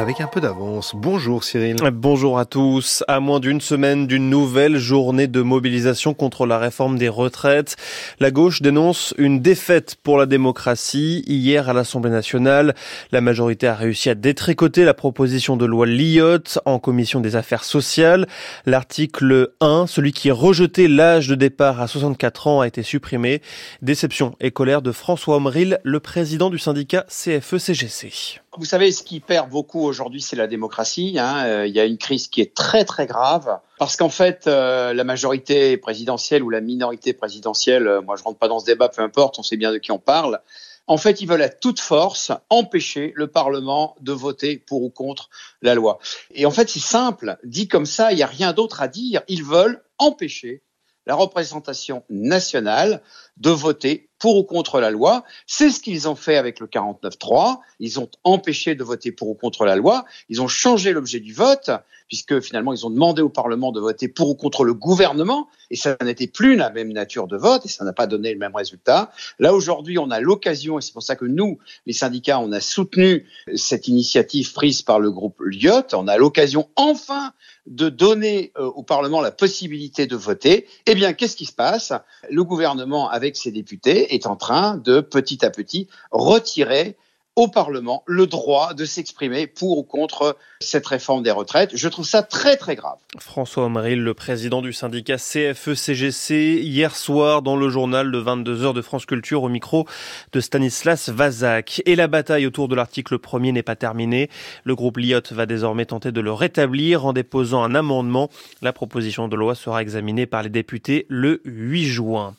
avec un peu d'avance. Bonjour Cyril. Bonjour à tous. À moins d'une semaine d'une nouvelle journée de mobilisation contre la réforme des retraites, la gauche dénonce une défaite pour la démocratie. Hier à l'Assemblée nationale, la majorité a réussi à détricoter la proposition de loi Lyotte en commission des affaires sociales. L'article 1, celui qui rejetait l'âge de départ à 64 ans, a été supprimé. Déception et colère de François Omril, le président du syndicat CFE-CGC. Vous savez, ce qui perd beaucoup aujourd'hui, c'est la démocratie. Hein. Euh, il y a une crise qui est très très grave parce qu'en fait, euh, la majorité présidentielle ou la minorité présidentielle, euh, moi je rentre pas dans ce débat, peu importe, on sait bien de qui on parle. En fait, ils veulent à toute force empêcher le Parlement de voter pour ou contre la loi. Et en fait, c'est simple, dit comme ça, il n'y a rien d'autre à dire. Ils veulent empêcher la représentation nationale de voter pour ou contre la loi. C'est ce qu'ils ont fait avec le 49-3. Ils ont empêché de voter pour ou contre la loi. Ils ont changé l'objet du vote, puisque finalement, ils ont demandé au Parlement de voter pour ou contre le gouvernement. Et ça n'était plus la même nature de vote et ça n'a pas donné le même résultat. Là, aujourd'hui, on a l'occasion, et c'est pour ça que nous, les syndicats, on a soutenu cette initiative prise par le groupe Lyot. On a l'occasion, enfin, de donner euh, au Parlement la possibilité de voter. Eh bien, qu'est-ce qui se passe? Le gouvernement, avec ses députés, est en train de petit à petit retirer au Parlement le droit de s'exprimer pour ou contre cette réforme des retraites. Je trouve ça très très grave. François Omril, le président du syndicat CFE-CGC, hier soir dans le journal de 22h de France Culture au micro de Stanislas Vazak. Et la bataille autour de l'article 1er n'est pas terminée. Le groupe Liot va désormais tenter de le rétablir en déposant un amendement. La proposition de loi sera examinée par les députés le 8 juin.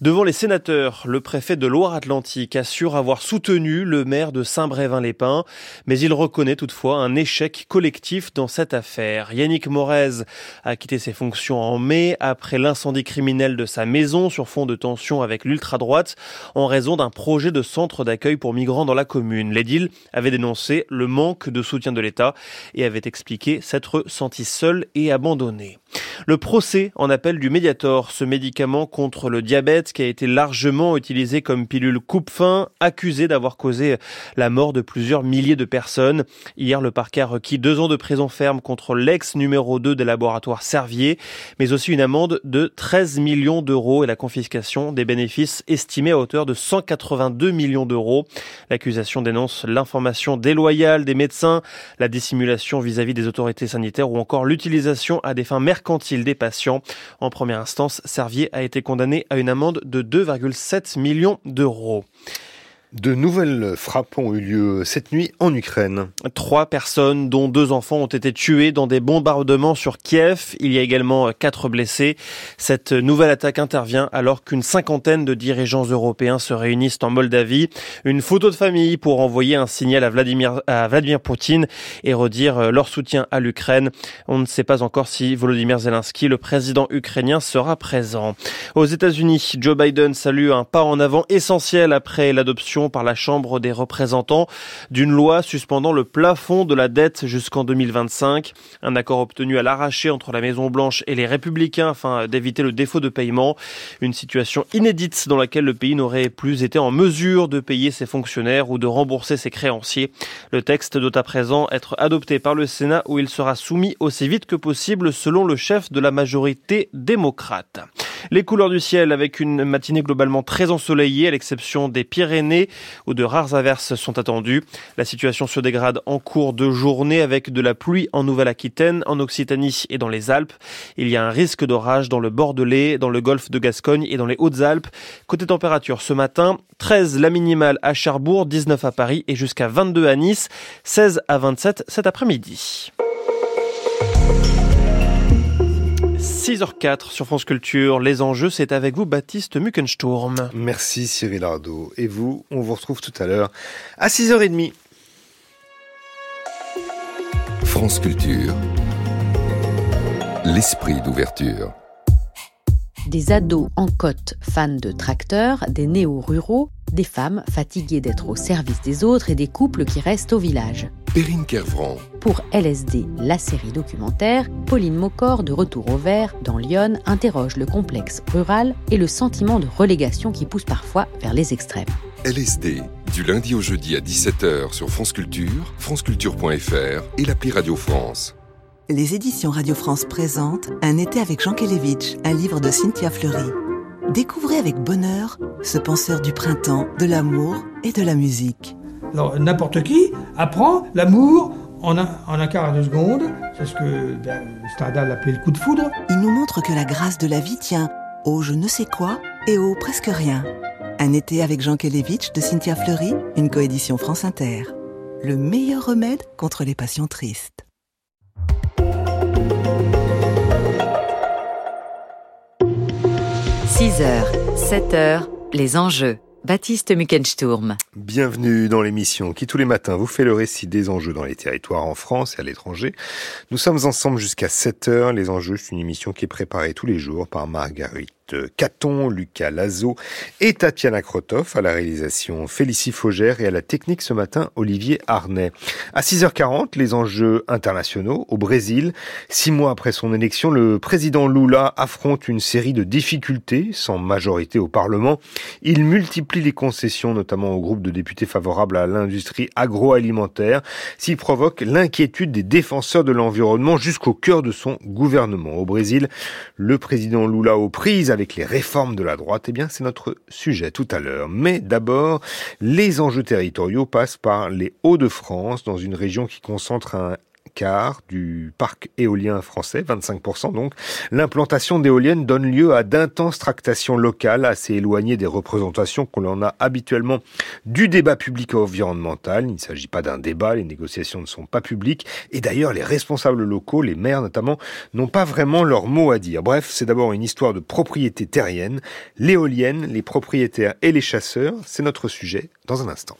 Devant les sénateurs, le préfet de Loire-Atlantique assure avoir soutenu le maire de Saint-Brévin-les-Pins, mais il reconnaît toutefois un échec collectif dans cette affaire. Yannick Morez a quitté ses fonctions en mai après l'incendie criminel de sa maison sur fond de tension avec l'ultra-droite en raison d'un projet de centre d'accueil pour migrants dans la commune. L'édile avait dénoncé le manque de soutien de l'État et avait expliqué s'être senti seul et abandonné. Le procès en appel du Mediator, ce médicament contre le diabète qui a été largement utilisé comme pilule coupe-faim, accusé d'avoir causé la mort de plusieurs milliers de personnes. Hier, le parquet a requis deux ans de prison ferme contre l'ex numéro 2 des laboratoires Servier, mais aussi une amende de 13 millions d'euros et la confiscation des bénéfices estimés à hauteur de 182 millions d'euros. L'accusation dénonce l'information déloyale des médecins, la dissimulation vis-à-vis des autorités sanitaires ou encore l'utilisation à des fins mercantiles des patients. En première instance, Servier a été condamné à une amende de 2,7 millions d'euros. De nouvelles frappes ont eu lieu cette nuit en Ukraine. Trois personnes, dont deux enfants, ont été tuées dans des bombardements sur Kiev. Il y a également quatre blessés. Cette nouvelle attaque intervient alors qu'une cinquantaine de dirigeants européens se réunissent en Moldavie. Une photo de famille pour envoyer un signal à Vladimir, à Vladimir Poutine et redire leur soutien à l'Ukraine. On ne sait pas encore si Volodymyr Zelensky, le président ukrainien, sera présent. Aux États-Unis, Joe Biden salue un pas en avant essentiel après l'adoption par la Chambre des représentants d'une loi suspendant le plafond de la dette jusqu'en 2025. Un accord obtenu à l'arraché entre la Maison Blanche et les républicains afin d'éviter le défaut de paiement. Une situation inédite dans laquelle le pays n'aurait plus été en mesure de payer ses fonctionnaires ou de rembourser ses créanciers. Le texte doit à présent être adopté par le Sénat où il sera soumis aussi vite que possible selon le chef de la majorité démocrate. Les couleurs du ciel avec une matinée globalement très ensoleillée à l'exception des Pyrénées où de rares averses sont attendues. La situation se dégrade en cours de journée avec de la pluie en Nouvelle-Aquitaine, en Occitanie et dans les Alpes. Il y a un risque d'orage dans le Bordelais, dans le golfe de Gascogne et dans les Hautes-Alpes. Côté température ce matin, 13 la minimale à Cherbourg, 19 à Paris et jusqu'à 22 à Nice, 16 à 27 cet après-midi. 6h04 sur France Culture. Les enjeux, c'est avec vous, Baptiste Muckensturm. Merci Cyril Ardo. Et vous, on vous retrouve tout à l'heure à 6h30. France Culture. L'esprit d'ouverture. Des ados en côte, fans de tracteurs, des néo-ruraux, des femmes fatiguées d'être au service des autres et des couples qui restent au village. Perrine Kervran. Pour LSD, la série documentaire, Pauline Mocor, de retour au vert, dans Lyon, interroge le complexe rural et le sentiment de relégation qui pousse parfois vers les extrêmes. LSD, Du lundi au jeudi à 17h sur France Culture, franceculture.fr et l'appli Radio France. Les éditions Radio France présentent Un été avec Jean Kelevitch, un livre de Cynthia Fleury. Découvrez avec bonheur ce penseur du printemps, de l'amour et de la musique. Alors, n'importe qui apprend l'amour en un, en un quart de seconde. C'est ce que ben, Stendhal appelait le coup de foudre. Il nous montre que la grâce de la vie tient au je ne sais quoi et au presque rien. Un été avec Jean Kelevitch de Cynthia Fleury, une coédition France Inter. Le meilleur remède contre les passions tristes. « 6h, 7h, les enjeux. Baptiste Muckensturm. Bienvenue dans l'émission qui tous les matins vous fait le récit des enjeux dans les territoires en France et à l'étranger. Nous sommes ensemble jusqu'à 7 heures. Les enjeux, c'est une émission qui est préparée tous les jours par Marguerite Caton, Lucas Lazo et Tatiana Krotov à la réalisation Félicie Faugère et à la technique ce matin Olivier Arnay. À 6h40, les enjeux internationaux au Brésil. Six mois après son élection, le président Lula affronte une série de difficultés sans majorité au Parlement. Il multiplie les concessions, notamment au groupe de députés favorables à l'industrie agroalimentaire, s'il provoque l'inquiétude des défenseurs de l'environnement jusqu'au cœur de son gouvernement. Au Brésil, le président Lula aux prises avec les réformes de la droite, eh bien, c'est notre sujet tout à l'heure. Mais d'abord, les enjeux territoriaux passent par les Hauts-de-France, dans une région qui concentre un quart du parc éolien français, 25% donc. L'implantation d'éoliennes donne lieu à d'intenses tractations locales assez éloignées des représentations qu'on en a habituellement du débat public environnemental. Il ne s'agit pas d'un débat, les négociations ne sont pas publiques et d'ailleurs les responsables locaux, les maires notamment, n'ont pas vraiment leur mot à dire. Bref, c'est d'abord une histoire de propriété terrienne, l'éolienne, les propriétaires et les chasseurs, c'est notre sujet dans un instant.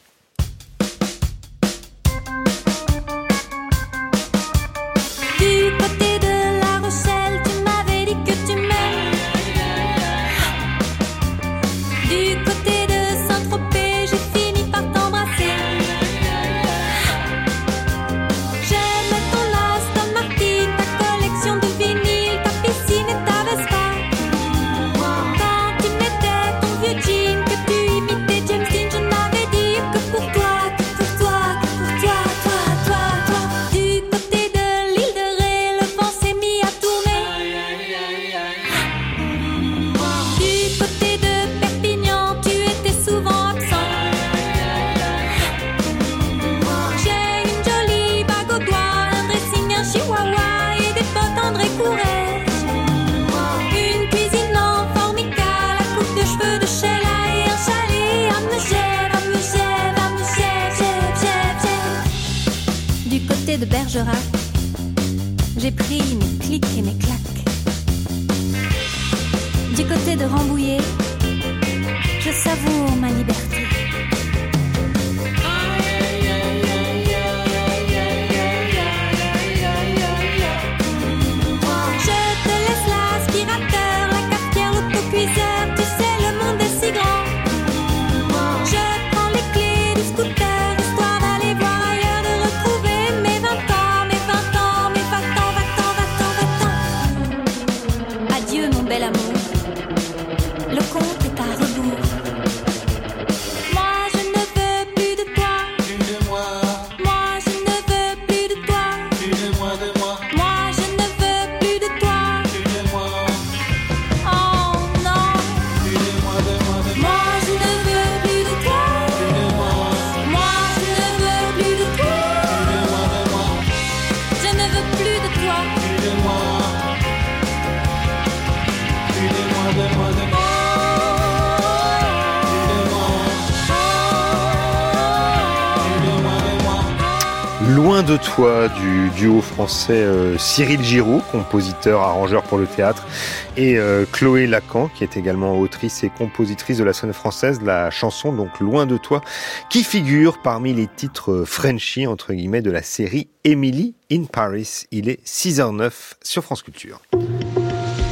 De toi du duo français euh, Cyril Giroud, compositeur, arrangeur pour le théâtre, et euh, Chloé Lacan, qui est également autrice et compositrice de la scène française, la chanson donc Loin de toi, qui figure parmi les titres Frenchy entre guillemets de la série Emily in Paris. Il est 6h09 sur France Culture.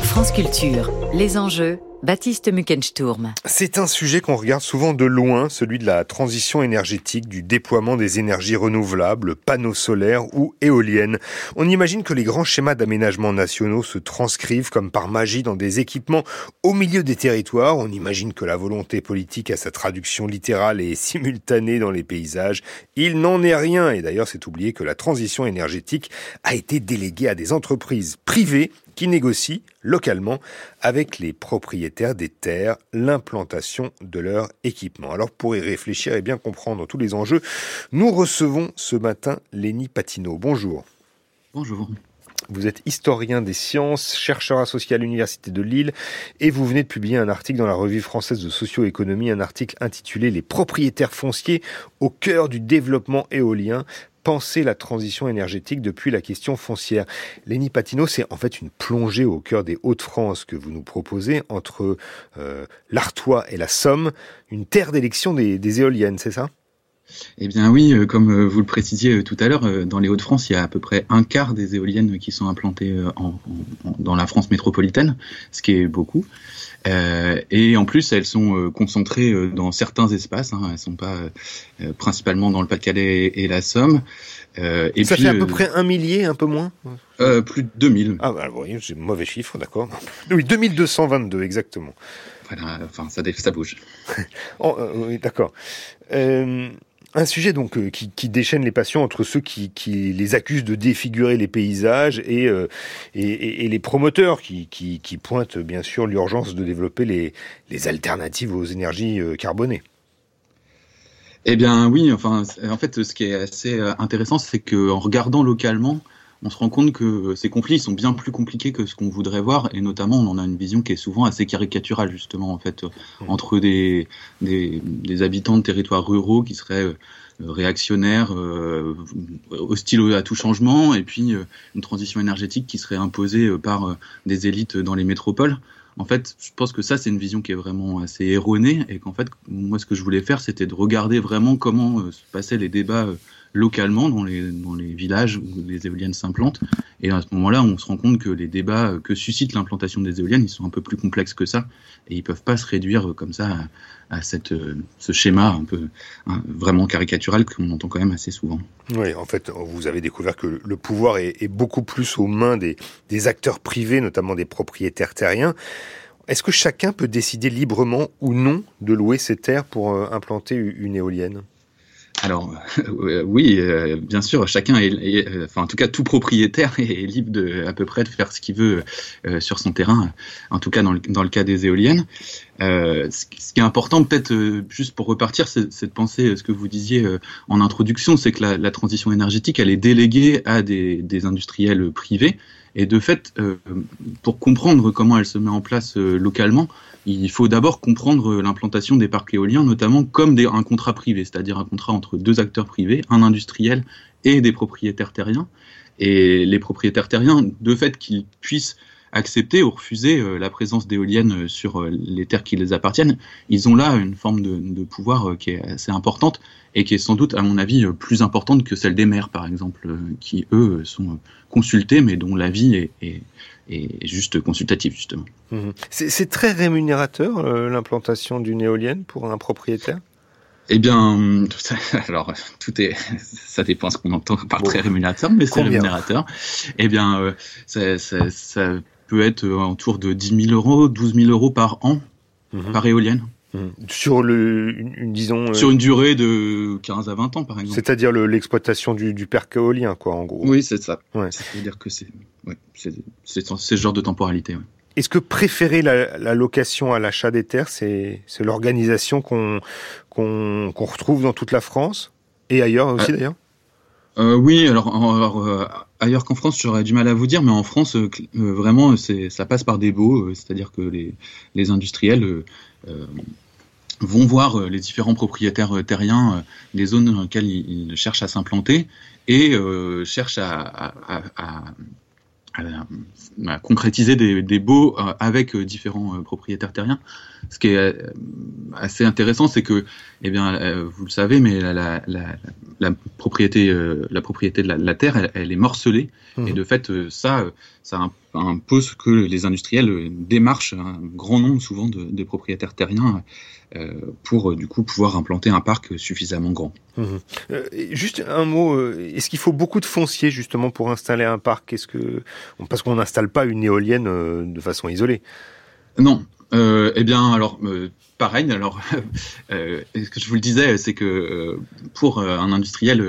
France Culture, les enjeux Baptiste Muckensturm. C'est un sujet qu'on regarde souvent de loin, celui de la transition énergétique, du déploiement des énergies renouvelables, panneaux solaires ou éoliennes. On imagine que les grands schémas d'aménagement nationaux se transcrivent comme par magie dans des équipements au milieu des territoires. On imagine que la volonté politique a sa traduction littérale et simultanée dans les paysages. Il n'en est rien. Et d'ailleurs, c'est oublié que la transition énergétique a été déléguée à des entreprises privées qui négocient localement avec les propriétaires des terres l'implantation de leur équipement. Alors pour y réfléchir et bien comprendre tous les enjeux, nous recevons ce matin Lénie Patineau. Bonjour. Bonjour. Vous êtes historien des sciences, chercheur associé à l'Université de Lille et vous venez de publier un article dans la revue française de socio-économie, un article intitulé Les propriétaires fonciers au cœur du développement éolien, penser la transition énergétique depuis la question foncière. Léni Patino, c'est en fait une plongée au cœur des Hauts-de-France que vous nous proposez entre euh, l'Artois et la Somme, une terre d'élection des, éoliennes, c'est ça? Eh bien oui, euh, comme euh, vous le précisiez tout à l'heure, dans les Hauts-de-France, il y a à peu près un quart des éoliennes qui sont implantées dans la France métropolitaine, ce qui est beaucoup. Euh, et en plus, elles sont euh, concentrées euh, dans certains espaces. Hein, elles sont pas principalement dans le Pas-de-Calais et, la Somme. et ça fait à peu près un millier, un peu moins? Plus de 2000. Ah bah oui, j'ai mauvais chiffre, d'accord. Oui, 2222 exactement. Voilà, enfin ça, ça bouge. oh, oui, d'accord. Euh, un sujet donc euh, qui, déchaîne les passions entre ceux qui, les accusent de défigurer les paysages et, euh, et, les promoteurs qui, pointent bien sûr l'urgence de développer les, les, alternatives aux énergies euh, carbonées. Eh bien oui, enfin en fait ce qui est assez intéressant c'est qu'en regardant localement, on se rend compte que ces conflits sont bien plus compliqués que ce qu'on voudrait voir, et notamment on en a une vision qui est souvent assez caricaturale justement en fait mmh. entre des, des, habitants de territoires ruraux qui seraient euh, réactionnaires, euh, hostiles à tout changement, et puis euh, une transition énergétique qui serait imposée par des élites dans les métropoles. En fait, je pense que ça, c'est une vision qui est vraiment assez erronée, et qu'en fait, moi, ce que je voulais faire, c'était de regarder vraiment comment se passaient les débats localement dans les, villages où les éoliennes s'implantent. Et à ce moment-là, on se rend compte que les débats que suscite l'implantation des éoliennes, ils sont un peu plus complexes que ça. Et ils peuvent pas se réduire comme ça à, cette, ce schéma un peu hein, vraiment caricatural qu'on entend quand même assez souvent. Oui, en fait, vous avez découvert que le pouvoir est, beaucoup plus aux mains des, des acteurs privés, notamment des propriétaires terriens. Est-ce que chacun peut décider librement ou non de louer ses terres pour euh, implanter une éolienne? Alors euh, oui, euh, bien sûr, chacun est, euh, enfin en tout cas tout propriétaire est libre de à peu près de faire ce qu'il veut sur son terrain. En tout cas dans le, dans le cas des éoliennes, ce, qui est important peut-être juste pour repartir, c'est de penser ce que vous disiez en introduction, c'est que la, transition énergétique elle est déléguée à des industriels privés et de fait, pour comprendre comment elle se met en place localement, il faut d'abord comprendre l'implantation des parcs éoliens, notamment comme un contrat privé, c'est-à-dire un contrat entre deux acteurs privés, un industriel et des propriétaires terriens. Et les propriétaires terriens, de fait qu'ils puissent accepter ou refuser euh, la présence d'éoliennes sur euh, les terres qui les appartiennent, ils ont là une forme de, pouvoir euh, qui est assez importante et qui est sans doute, à mon avis, plus importante que celle des maires, par exemple, qui, eux, sont consultés, mais dont l'avis est, est, juste consultatif, justement. Mmh. C'est très rémunérateur, l'implantation d'une éolienne pour un propriétaire? Eh bien, alors tout est, ça dépend ce qu'on entend par très rémunérateur, mais c'est rémunérateur. Eh bien, ça, ça, peut être autour de 10 000 euros, 12 000 euros par an mhm. par éolienne. Mhm. Sur le, une, disons. Euh, Sur une durée de 15 à 20 ans, par exemple. C'est-à-dire l'exploitation du, du parc éolien, quoi, en gros. Oui, c'est ça. Ouais. Ça veut dire que c'est, ouais, ce genre de temporalité. Ouais. Est-ce que préférer la, la location à l'achat des terres, c'est, l'organisation qu'on, qu'on, qu'on retrouve dans toute la France et ailleurs aussi, euh, d'ailleurs? Euh, oui, alors, euh, ailleurs qu'en France, j'aurais du mal à vous dire, mais en France, euh, vraiment, ça passe par des baux, c'est-à-dire que les, industriels vont voir les différents propriétaires terriens, les zones dans lesquelles ils, cherchent à s'implanter, et cherchent à, concrétiser des, des baux avec différents propriétaires terriens. Ce qui est assez intéressant, c'est que, eh bien, vous le savez, mais la, propriété, la propriété de la, terre, elle, est morcelée, mmh. et de fait, ça, ça impose que les industriels démarchent un grand nombre, souvent, de, de propriétaires terriens euh, pour du coup pouvoir implanter un parc suffisamment grand. Mmh. Euh, juste un mot, euh, est-ce qu'il faut beaucoup de foncier justement pour installer un parc? Est-ce que parce qu'on n'installe pas une éolienne de façon isolée? Non, euh, eh bien, alors, euh, pareil, alors, euh, ce que je vous le disais, c'est que euh, pour un industriel,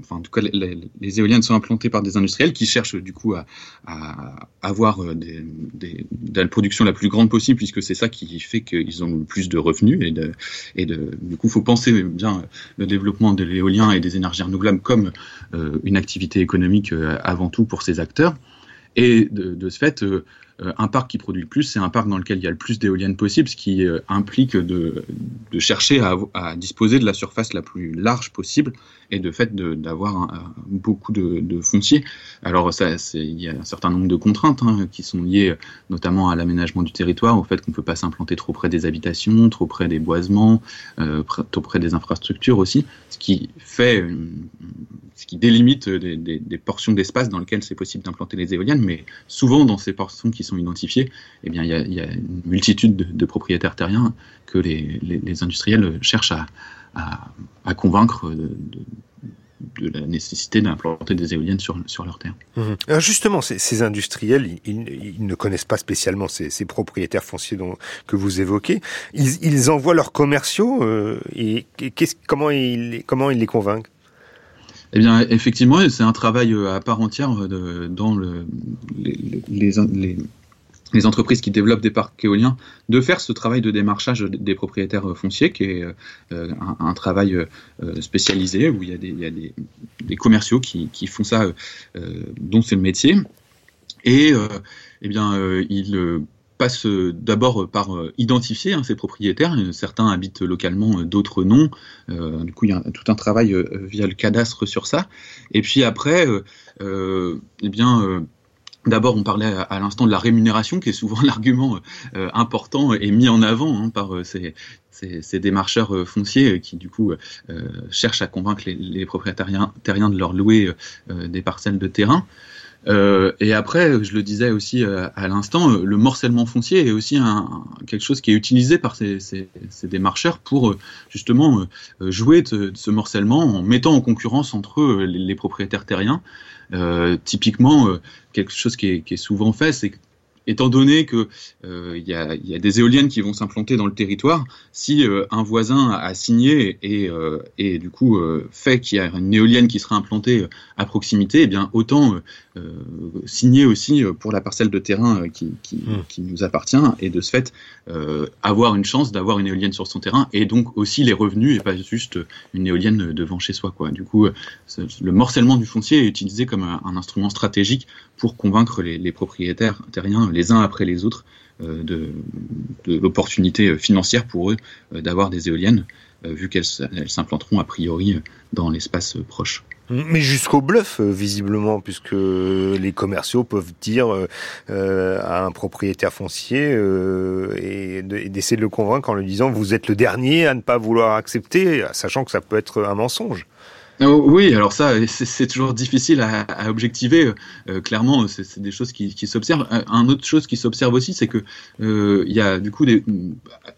enfin, en tout cas, les, éoliennes sont implantées par des industriels qui cherchent, du coup, à, à avoir des, des, de la production la plus grande possible, puisque c'est ça qui fait qu'ils ont le plus de revenus. Et, de, et de, du coup, il faut penser bien le développement de l'éolien et des énergies renouvelables comme une activité économique avant tout pour ces acteurs. Et de, de ce fait, euh, un parc qui produit le plus, c'est un parc dans lequel il y a le plus d'éoliennes possible, ce qui euh, implique de, chercher à, disposer de la surface la plus large possible et de fait d'avoir beaucoup de, foncier. Alors ça, il y a un certain nombre de contraintes hein, qui sont liées notamment à l'aménagement du territoire, au fait qu'on ne peut pas s'implanter trop près des habitations, trop près des boisements, euh, trop près des infrastructures aussi, ce qui fait, ce qui délimite des, portions d'espace dans lesquelles c'est possible d'implanter les éoliennes, mais souvent dans ces portions qui sont identifiés, eh bien, il y a, une multitude de, propriétaires terriens que les, industriels cherchent à, convaincre de, la nécessité d'implanter des éoliennes sur, sur leur terre. Mmh. Alors justement, ces, industriels, ils, ne connaissent pas spécialement ces, propriétaires fonciers dont, que vous évoquez. Ils, envoient leurs commerciaux euh, et, comment, ils, comment ils les convainquent? Eh bien, effectivement, c'est un travail euh, à part entière euh, dans le, les, les, les, entreprises qui développent des parcs éoliens de faire ce travail de démarchage des propriétaires euh, fonciers, qui est un, travail spécialisé où il y a des, commerciaux qui, font ça, dont c'est le métier. Et eh bien, ils passe euh, d'abord par euh, identifier hein, ces propriétaires. Certains habitent localement, euh, d'autres non. du coup, il y a tout un travail via le cadastre sur ça. Et puis après, eh bien. D'abord, on parlait à, l'instant de la rémunération, qui est souvent l'argument important et mis en avant hein, par ces, ces, démarcheurs fonciers qui, du coup, cherchent à convaincre les, les propriétaires terriens de leur louer des parcelles de terrain. Euh, et après, je le disais aussi euh, à l'instant, euh, le morcellement foncier est aussi quelque chose qui est utilisé par ces, démarcheurs pour justement jouer de, ce morcellement en mettant en concurrence entre eux les propriétaires terriens. Typiquement, quelque chose qui est, souvent fait, c'est étant donné que euh, il y, a, des éoliennes qui vont s'implanter dans le territoire, si euh, un voisin a signé euh, et du coup fait qu'il y a une éolienne qui sera implantée à proximité, eh bien autant signer aussi pour la parcelle de terrain qui, qui, hmm. qui, nous appartient et de ce fait avoir une chance d'avoir une éolienne sur son terrain et donc aussi les revenus et pas juste une éolienne devant chez soi. Quoi. Du coup, le morcellement du foncier est utilisé comme un, un instrument stratégique pour convaincre les, les propriétaires terriens les uns après les autres euh, de, l'opportunité financière pour eux euh, d'avoir des éoliennes, euh, vu qu'elles s'implanteront a priori dans l'espace proche. Mais jusqu'au bluff, visiblement, puisque les commerciaux peuvent dire à un propriétaire foncier et d'essayer de le convaincre en lui disant vous êtes le dernier à ne pas vouloir accepter, sachant que ça peut être un mensonge. Oh, oui, alors ça, c'est toujours difficile à, objectiver. Euh, clairement, c'est des choses qui, s'observent. Un autre chose qui s'observe aussi, c'est que euh, il y a du coup des,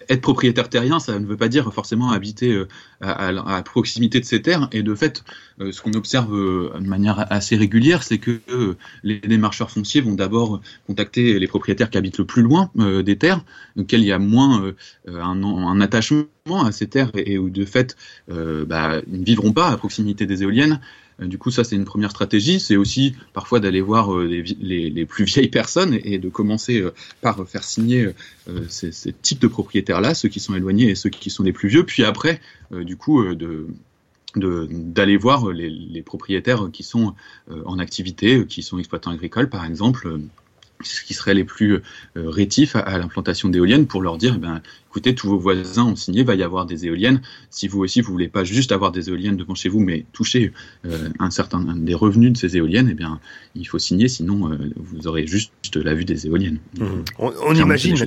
être propriétaire terrien, ça ne veut pas dire forcément habiter euh, à, proximité de ces terres. Et de fait, ce qu'on observe de manière assez régulière, c'est que les démarcheurs fonciers vont d'abord contacter les propriétaires qui habitent le plus loin des terres, auxquels il y a moins un, attachement à ces terres et, où de fait euh, bah, ils ne vivront pas à proximité des éoliennes. Euh, du coup, ça c'est une première stratégie. C'est aussi parfois d'aller voir euh, les, plus vieilles personnes et, de commencer par faire signer ces, types de propriétaires-là, ceux qui sont éloignés et ceux qui sont les plus vieux. Puis après, du coup, de d'aller voir les, propriétaires qui sont en activité, qui sont exploitants agricoles par exemple, ce qui seraient les plus euh, rétifs à, l'implantation d'éoliennes pour leur dire, eh ben, écoutez, tous vos voisins ont signé, va y avoir des éoliennes. Si vous aussi, vous voulez pas juste avoir des éoliennes devant chez vous, mais toucher euh, un certain des revenus de ces éoliennes, eh bien, il faut signer, sinon euh, vous aurez juste la vue des éoliennes. Mmh. On, imagine,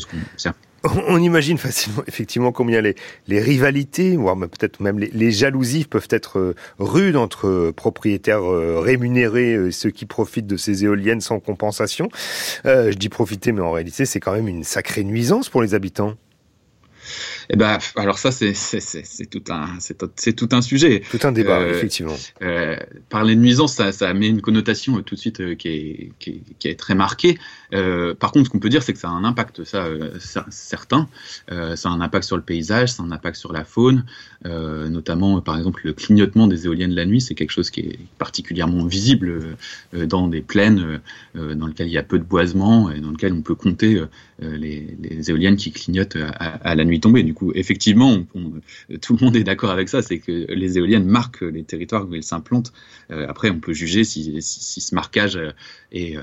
On imagine facilement, effectivement, combien les, les rivalités, voire peut-être même les, jalousies peuvent être euh, rudes entre propriétaires rémunérés, ceux qui profitent de ces éoliennes sans compensation. je dis profiter, mais en réalité, c'est quand même une sacrée nuisance pour les habitants. Eh ben, alors ça, c'est tout un, c'est tout un sujet. Tout un débat, euh, effectivement. Euh, parler de nuisance, ça, ça met une connotation euh, tout de suite qui, est, qui, qui, est, très marquée. Par contre, ce qu'on peut dire, c'est que ça a un impact, ça, ça certain. ça a un impact sur le paysage, ça a un impact sur la faune, notamment, par exemple, le clignotement des éoliennes la nuit, c'est quelque chose qui est particulièrement visible dans des plaines dans lesquelles il y a peu de boisement et dans lesquelles on peut compter les, les, éoliennes qui clignotent à, à la nuit tombée. Du coup, effectivement, tout le monde est d'accord avec ça, c'est que les éoliennes marquent les territoires où elles s'implantent. Euh, après, on peut juger si, ce marquage est,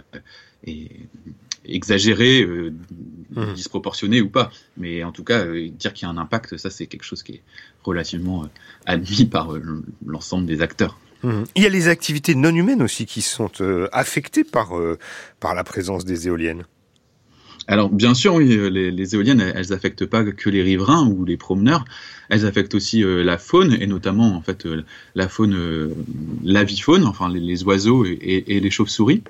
exagéré, euh, mmh. disproportionné ou pas. Mais en tout cas, euh, dire qu'il y a un impact, ça c'est quelque chose qui est relativement admis par l'ensemble des acteurs. Mmh. Il y a les activités non humaines aussi qui sont affectées par, par la présence des éoliennes. Alors bien sûr, oui, euh, les, éoliennes, elles, affectent pas que les riverains ou les promeneurs, elles affectent aussi euh, la faune et notamment en fait euh, la faune, l'avifaune, enfin les, oiseaux et les chauves-souris.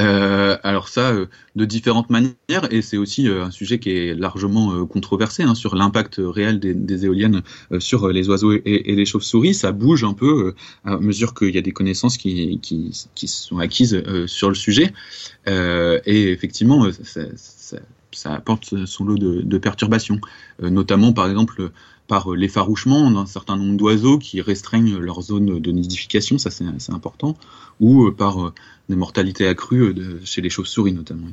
Euh, alors ça, euh, de différentes manières, et c'est aussi euh, un sujet qui est largement controversé hein, sur l'impact réel des, éoliennes sur les oiseaux et, les chauves-souris. Ça bouge un peu à mesure qu'il y a des connaissances qui, qui, sont acquises sur le sujet. et effectivement, ça, ça, apporte son lot de, de perturbations, notamment par exemple par l'effarouchement d'un certain nombre d'oiseaux qui restreignent leur zone de nidification, ça c'est important, ou par des mortalités accrues de, chez les chauves-souris notamment.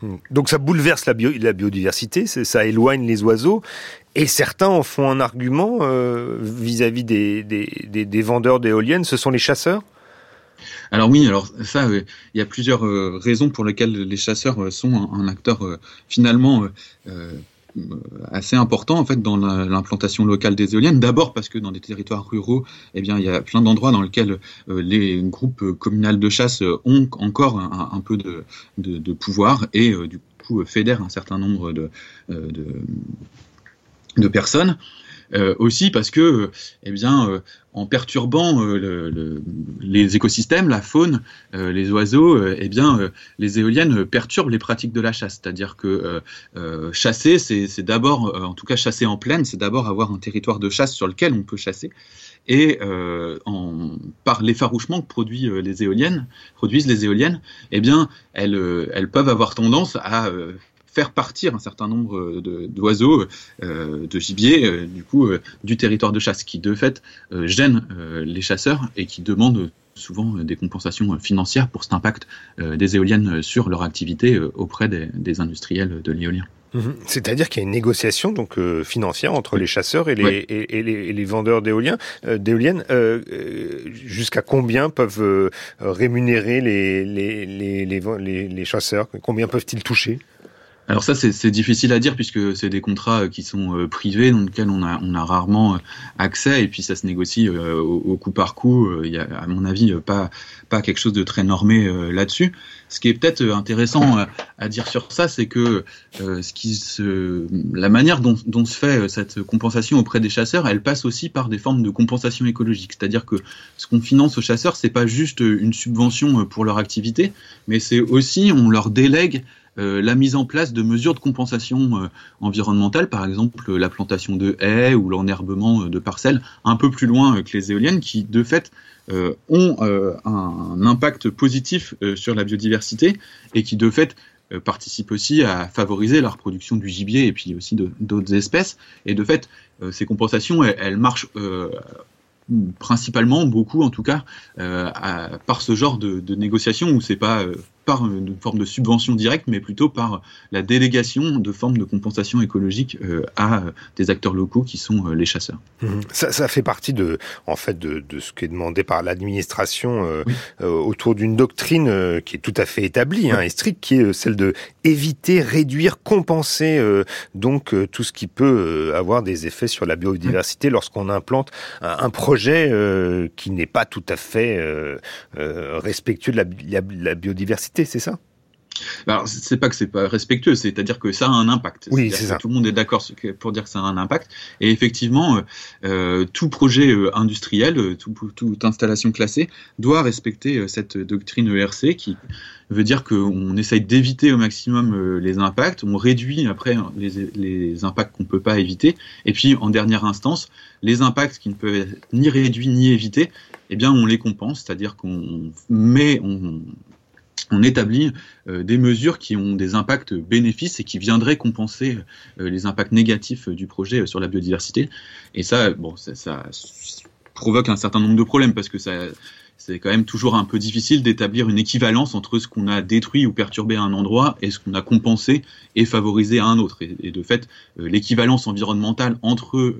Hmm. Donc ça bouleverse la, biodiversité, ça éloigne les oiseaux, et certains en font un argument euh, vis-à-vis des, vendeurs d'éoliennes, ce sont les chasseurs? Alors oui, alors ça, euh, il y a plusieurs euh, raisons pour lesquelles les chasseurs sont un, acteur finalement euh, assez important en fait dans l'implantation locale des éoliennes. D'abord parce que dans des territoires ruraux, eh bien il y a plein d'endroits dans lesquels euh, les groupes communaux de chasse ont encore un, peu de, de, pouvoir et euh, du coup fédèrent un certain nombre de, de, de personnes. Euh, aussi parce que, eh bien, euh, en perturbant euh, le, les écosystèmes, la faune, les oiseaux, eh bien, les éoliennes perturbent les pratiques de la chasse. C'est-à-dire que chasser, c'est d'abord, en tout cas chasser en plaine, c'est d'abord avoir un territoire de chasse sur lequel on peut chasser. Et en, par l'effarouchement que produit, les éoliennes, produisent les éoliennes, eh bien, elles, elles peuvent avoir tendance à faire partir un certain nombre d'oiseaux, euh, de gibier, euh, du coup, euh, du territoire de chasse, qui de fait gêne les chasseurs et qui demandent souvent des compensations financières pour cet impact des éoliennes sur leur activité auprès des, industriels de l'éolien. Mhm. C'est-à-dire qu'il y a une négociation donc financière entre les chasseurs et les, et, les, vendeurs d'éoliennes. Jusqu'à combien peuvent rémunérer les, les, les, chasseurs? Combien peuvent-ils toucher? Alors ça, c'est difficile à dire puisque c'est des contrats euh, qui sont euh, privés, dans lesquels on a, on a rarement euh, accès, et puis ça se négocie au, coup par coup. Il y a, à mon avis, pas, pas quelque chose de très normé là-dessus. Ce qui est peut-être intéressant à dire sur ça, c'est que ce qui se, la manière dont, dont se fait cette compensation auprès des chasseurs, elle passe aussi par des formes de compensation écologique. C'est-à-dire que ce qu'on finance aux chasseurs, c'est pas juste une subvention pour leur activité, mais c'est aussi on leur délègue la mise en place de mesures de compensation euh, environnementale, par exemple la plantation de haies ou l'enherbement euh, de parcelles un peu plus loin que les éoliennes, qui de fait ont un impact positif sur la biodiversité et qui de fait participent aussi à favoriser la reproduction du gibier et puis aussi d'autres espèces. Et de fait, ces compensations, elles, marchent principalement, beaucoup en tout cas, par ce genre de, de négociation où c'est pas par une forme de subvention directe, mais plutôt par la délégation de formes de compensation écologique euh, à des acteurs locaux qui sont euh, les chasseurs. Mmh. Ça, ça, fait partie de, en fait, de, de ce qui est demandé par l'administration euh, autour d'une doctrine qui est tout à fait établie hein, et stricte, qui est celle de éviter, réduire, compenser donc tout ce qui peut avoir des effets sur la biodiversité lorsqu'on implante un, projet qui n'est pas tout à fait respectueux de la biodiversité c'est ça? Alors, c'est pas que c'est pas respectueux, c'est-à-dire que ça a un impact. Oui, c'est ça. Tout le monde est d'accord pour dire que ça a un impact. Et effectivement, euh, euh tout projet euh, industriel, tout, toute installation classée, doit respecter cette doctrine ERC qui veut dire qu'on essaye d'éviter au maximum les impacts, on réduit après les, les impacts qu'on peut pas éviter, et puis en dernière instance, les impacts qui ne peuvent être ni réduits ni évités, eh bien on les compense, c'est-à-dire qu'on met, on, on établit euh, des mesures qui ont des impacts bénéfices et qui viendraient compenser euh, les impacts négatifs du projet euh, sur la biodiversité. Et ça, bon, ça, provoque un certain nombre de problèmes parce que c'est quand même toujours un peu difficile d'établir une équivalence entre ce qu'on a détruit ou perturbé à un endroit et ce qu'on a compensé et favorisé à un autre. Et, de fait, l'équivalence environnementale entre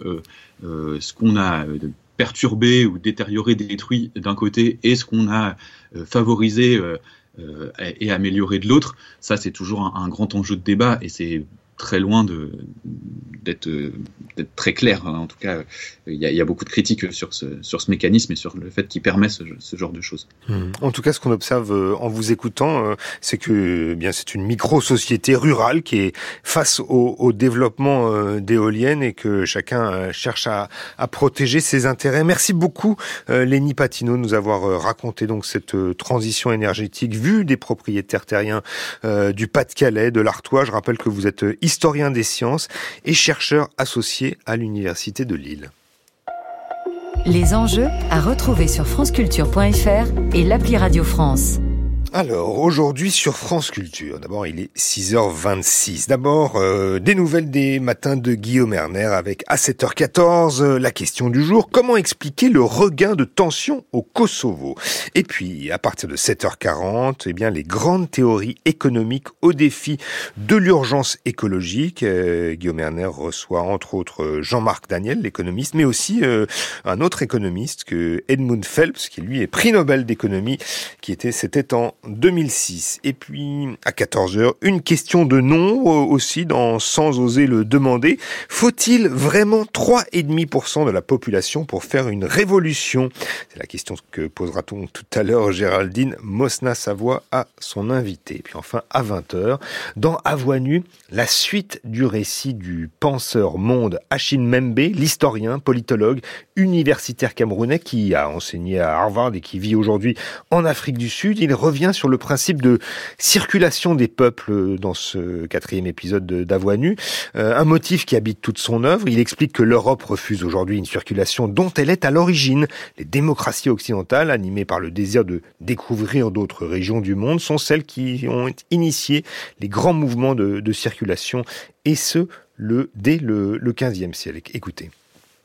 ce qu'on a perturbé ou détérioré, détruit d'un côté et ce qu'on a favorisé et améliorer de l'autre, ça c'est toujours un, un, grand enjeu de débat et c'est très loin d'être très clair. Hein. En tout cas, il y, a, beaucoup de critiques sur ce, mécanisme et sur le fait qu'il permet ce, genre de choses. Mmh. En tout cas, ce qu'on observe euh, en vous écoutant, euh, c'est que eh bien c'est une micro-société rurale qui est face au, développement euh, d'éoliennes et que chacun cherche à, protéger ses intérêts. Merci beaucoup, Lénie Patino, de nous avoir raconté donc cette transition énergétique vue des propriétaires terriens du Pas-de-Calais, de l'Artois. Je rappelle que vous êtes historien des sciences et chercheur associé à l'Université de Lille. Les enjeux à retrouver sur franceculture.fr et l'appli Radio France. Alors, aujourd'hui sur France Culture, d'abord il est 6h26. D'abord, euh, des nouvelles des matins de Guillaume Erner avec à 7h14 euh, la question du jour, comment expliquer le regain de tension au Kosovo? Et puis, à partir de 7h40, eh bien les grandes théories économiques au défi de l'urgence écologique. Euh, Guillaume Erner reçoit entre autres Jean-Marc Daniel, l'économiste, mais aussi un autre économiste que Edmund Phelps, qui lui est prix Nobel d'économie, qui était, c'était en 2006. Et puis, à 14h, une question de nom euh, aussi, dans Sans oser le demander. Faut-il vraiment 3,5% de la population pour faire une révolution? C'est la question que posera-t-on tout à l'heure Géraldine Mosna-Savoie à son invité. Et puis enfin, à 20h, dans À la suite du récit du penseur monde Achille Membe, l'historien, politologue, universitaire camerounais qui a enseigné à Harvard et qui vit aujourd'hui en Afrique du Sud. Il revient sur le principe de circulation des peuples dans ce quatrième épisode d'Avoinu, euh, un motif qui habite toute son œuvre. Il explique que l'Europe refuse aujourd'hui une circulation dont elle est à l'origine. Les démocraties occidentales, animées par le désir de découvrir d'autres régions du monde, sont celles qui ont initié les grands mouvements de, circulation, et ce, le, dès le, le 15e siècle. Écoutez.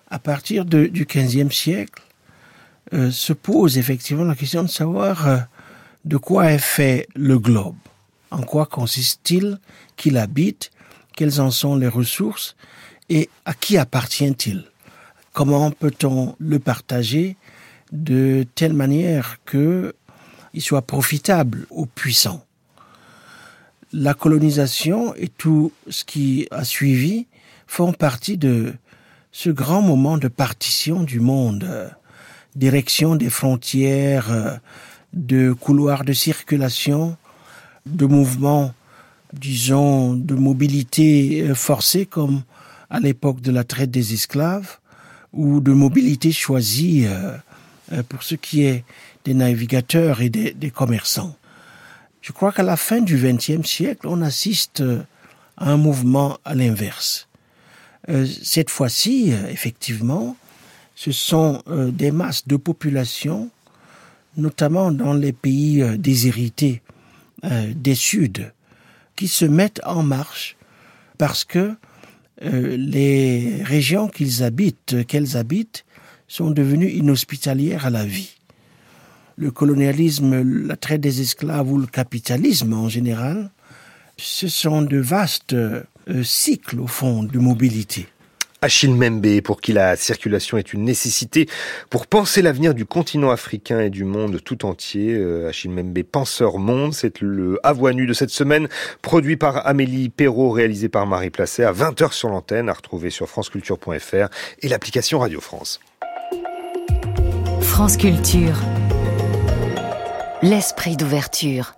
À partir du 15e siècle, euh, se pose effectivement la question de savoir euh, de quoi est fait le globe, en quoi consiste-t-il, qu'il habite, quelles en sont les ressources? Et à qui appartient-il? Comment peut-on le partager de telle manière que il soit profitable aux puissants? La colonisation et tout ce qui a suivi font partie de ce grand moment de partition du monde, direction des frontières, de couloirs de circulation, de mouvements, disons, de mobilité forcée comme à l'époque de la traite des esclaves, ou de mobilité choisie euh, euh, pour ce qui est des navigateurs et des, commerçants. Je crois qu'à la fin du XXe siècle, on assiste à un mouvement à l'inverse. Euh, cette fois-ci, effectivement, ce sont des masses de population notamment dans les pays euh, déshérités euh, des Suds, qui se mettent en marche parce que euh, les régions qu'ils habitent, qu'elles habitent, sont devenues inhospitalières à la vie. Le colonialisme, la traite des esclaves ou le capitalisme en général, ce sont de vastes cycles au fond de mobilité. Achille Membe, pour qui la circulation est une nécessité pour penser l'avenir du continent africain et du monde tout entier. Euh, Achille Membe, penseur monde, c'est le avoinu de cette semaine, produit par Amélie Perrault, réalisé par Marie Placet, à 20h sur l'antenne, à retrouver sur franceculture.fr et l'application Radio France. France Culture. L'esprit d'ouverture.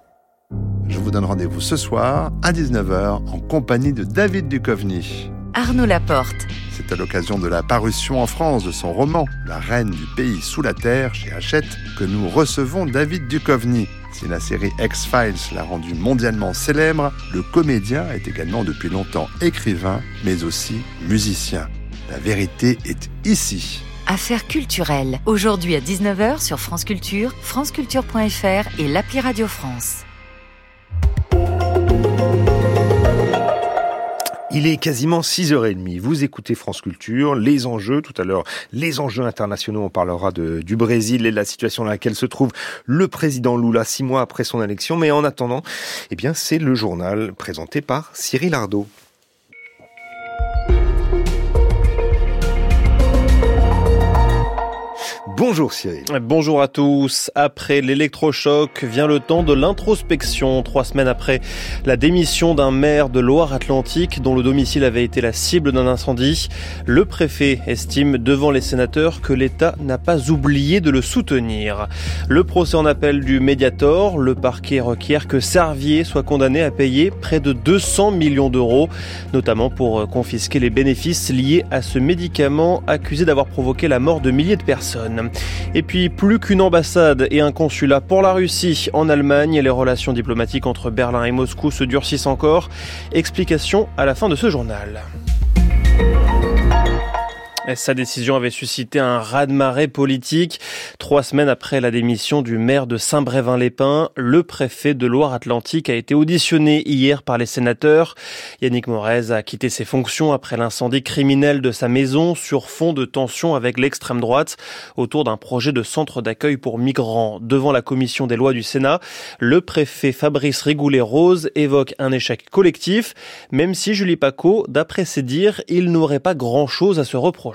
Je vous vous donne rendez-vous ce soir à 19h en compagnie de David Duchovny. Arnaud Laporte. C'est à l'occasion de la parution en France de son roman La reine du pays sous la terre chez Hachette que nous recevons David Duchovny. Si la série X-Files l'a rendu mondialement célèbre, le comédien est également depuis longtemps écrivain, mais aussi musicien. La vérité est ici. Affaires culturelles. Aujourd'hui à 19h sur France Culture, franceculture.fr et l'appli Radio France. Il est quasiment 6h30. Vous écoutez France Culture, les enjeux, tout à l'heure, les enjeux internationaux. On parlera du Brésil et de la situation dans laquelle se trouve le président Lula six mois après son élection. Mais en attendant, eh bien, c'est le journal présenté par Cyril Ardo. Bonjour Cyril. Bonjour à tous. Après l'électrochoc vient le temps de l'introspection. Trois semaines après la démission d'un maire de Loire-Atlantique dont le domicile avait été la cible d'un incendie, le préfet estime devant les sénateurs que l'État n'a pas oublié de le soutenir. Le procès en appel du Mediator, le parquet requiert que Servier soit condamné à payer près de 200 millions d'euros, notamment pour confisquer les bénéfices liés à ce médicament accusé d'avoir provoqué la mort de milliers de personnes. Et puis, plus qu'une ambassade et un consulat pour la Russie en Allemagne, les relations diplomatiques entre Berlin et Moscou se durcissent encore. Explication à la fin de ce journal. Sa décision avait suscité un raz-de-marée politique. Trois semaines après la démission du maire de Saint-Brévin-les-Pins, le préfet de Loire-Atlantique a été auditionné hier par les sénateurs. Yannick Morez a quitté ses fonctions après l'incendie criminel de sa maison sur fond de tension avec l'extrême droite autour d'un projet de centre d'accueil pour migrants. Devant la commission des lois du Sénat, le préfet Fabrice Rigoulet-Rose évoque un échec collectif, même si Julie Paco, d'après ses dires, il n'aurait pas grand-chose à se reprocher.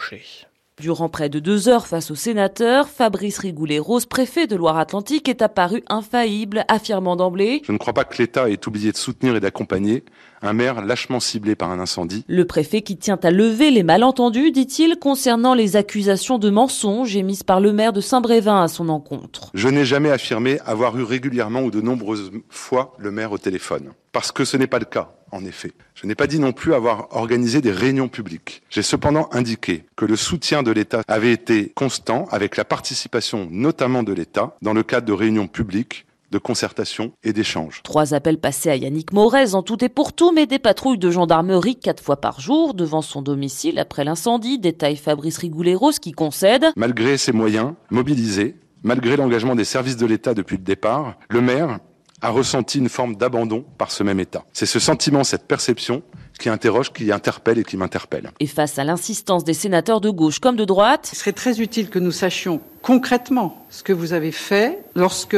Durant près de deux heures face au sénateur, Fabrice Rigoulet-Rose, préfet de Loire-Atlantique, est apparu infaillible, affirmant d'emblée Je ne crois pas que l'État ait oublié de soutenir et d'accompagner un maire lâchement ciblé par un incendie. Le préfet qui tient à lever les malentendus, dit-il, concernant les accusations de mensonges émises par le maire de Saint-Brévin à son encontre. Je n'ai jamais affirmé avoir eu régulièrement ou de nombreuses fois le maire au téléphone. Parce que ce n'est pas le cas, en effet. Je n'ai pas dit non plus avoir organisé des réunions publiques. J'ai cependant indiqué que le soutien de l'État avait été constant avec la participation notamment de l'État dans le cadre de réunions publiques de concertation et d'échange. Trois appels passés à Yannick Morez en tout et pour tout, mais des patrouilles de gendarmerie quatre fois par jour devant son domicile après l'incendie, détaille Fabrice Rigoulet-Rose qui concède. Malgré ses moyens mobilisés, malgré l'engagement des services de l'État depuis le départ, le maire a ressenti une forme d'abandon par ce même État. C'est ce sentiment, cette perception qui interroge, qui interpelle et qui m'interpelle. Et face à l'insistance des sénateurs de gauche comme de droite, il serait très utile que nous sachions concrètement ce que vous avez fait lorsque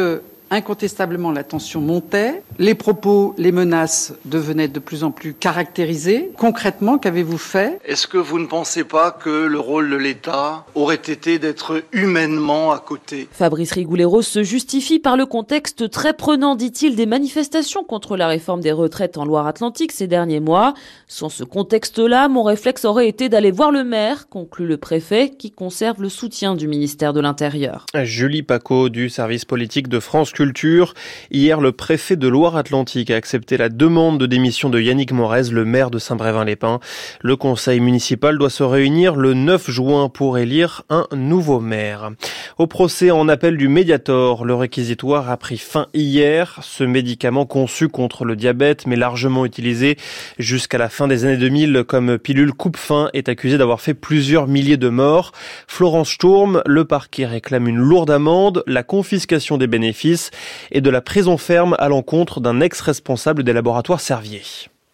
Incontestablement, la tension montait, les propos, les menaces devenaient de plus en plus caractérisés. Concrètement, qu'avez-vous fait? Est-ce que vous ne pensez pas que le rôle de l'État aurait été d'être humainement à côté? Fabrice Rigoulet-Rose se justifie par le contexte très prenant, dit-il, des manifestations contre la réforme des retraites en Loire-Atlantique ces derniers mois. Sans ce contexte-là, mon réflexe aurait été d'aller voir le maire, conclut le préfet, qui conserve le soutien du ministère de l'Intérieur. Julie Paco du service politique de France Culture. Hier, le préfet de Loire-Atlantique a accepté la demande de démission de Yannick Morez, le maire de Saint-Brévin-les-Pins. Le conseil municipal doit se réunir le 9 juin pour élire un nouveau maire. Au procès en appel du Mediator, le réquisitoire a pris fin hier. Ce médicament conçu contre le diabète, mais largement utilisé jusqu'à la fin des années 2000 comme pilule coupe-faim, est accusé d'avoir fait plusieurs milliers de morts. Florence Sturm, le parquet réclame une lourde amende, la confiscation des bénéfices et de la prison ferme à l'encontre d'un ex-responsable des laboratoires Servier.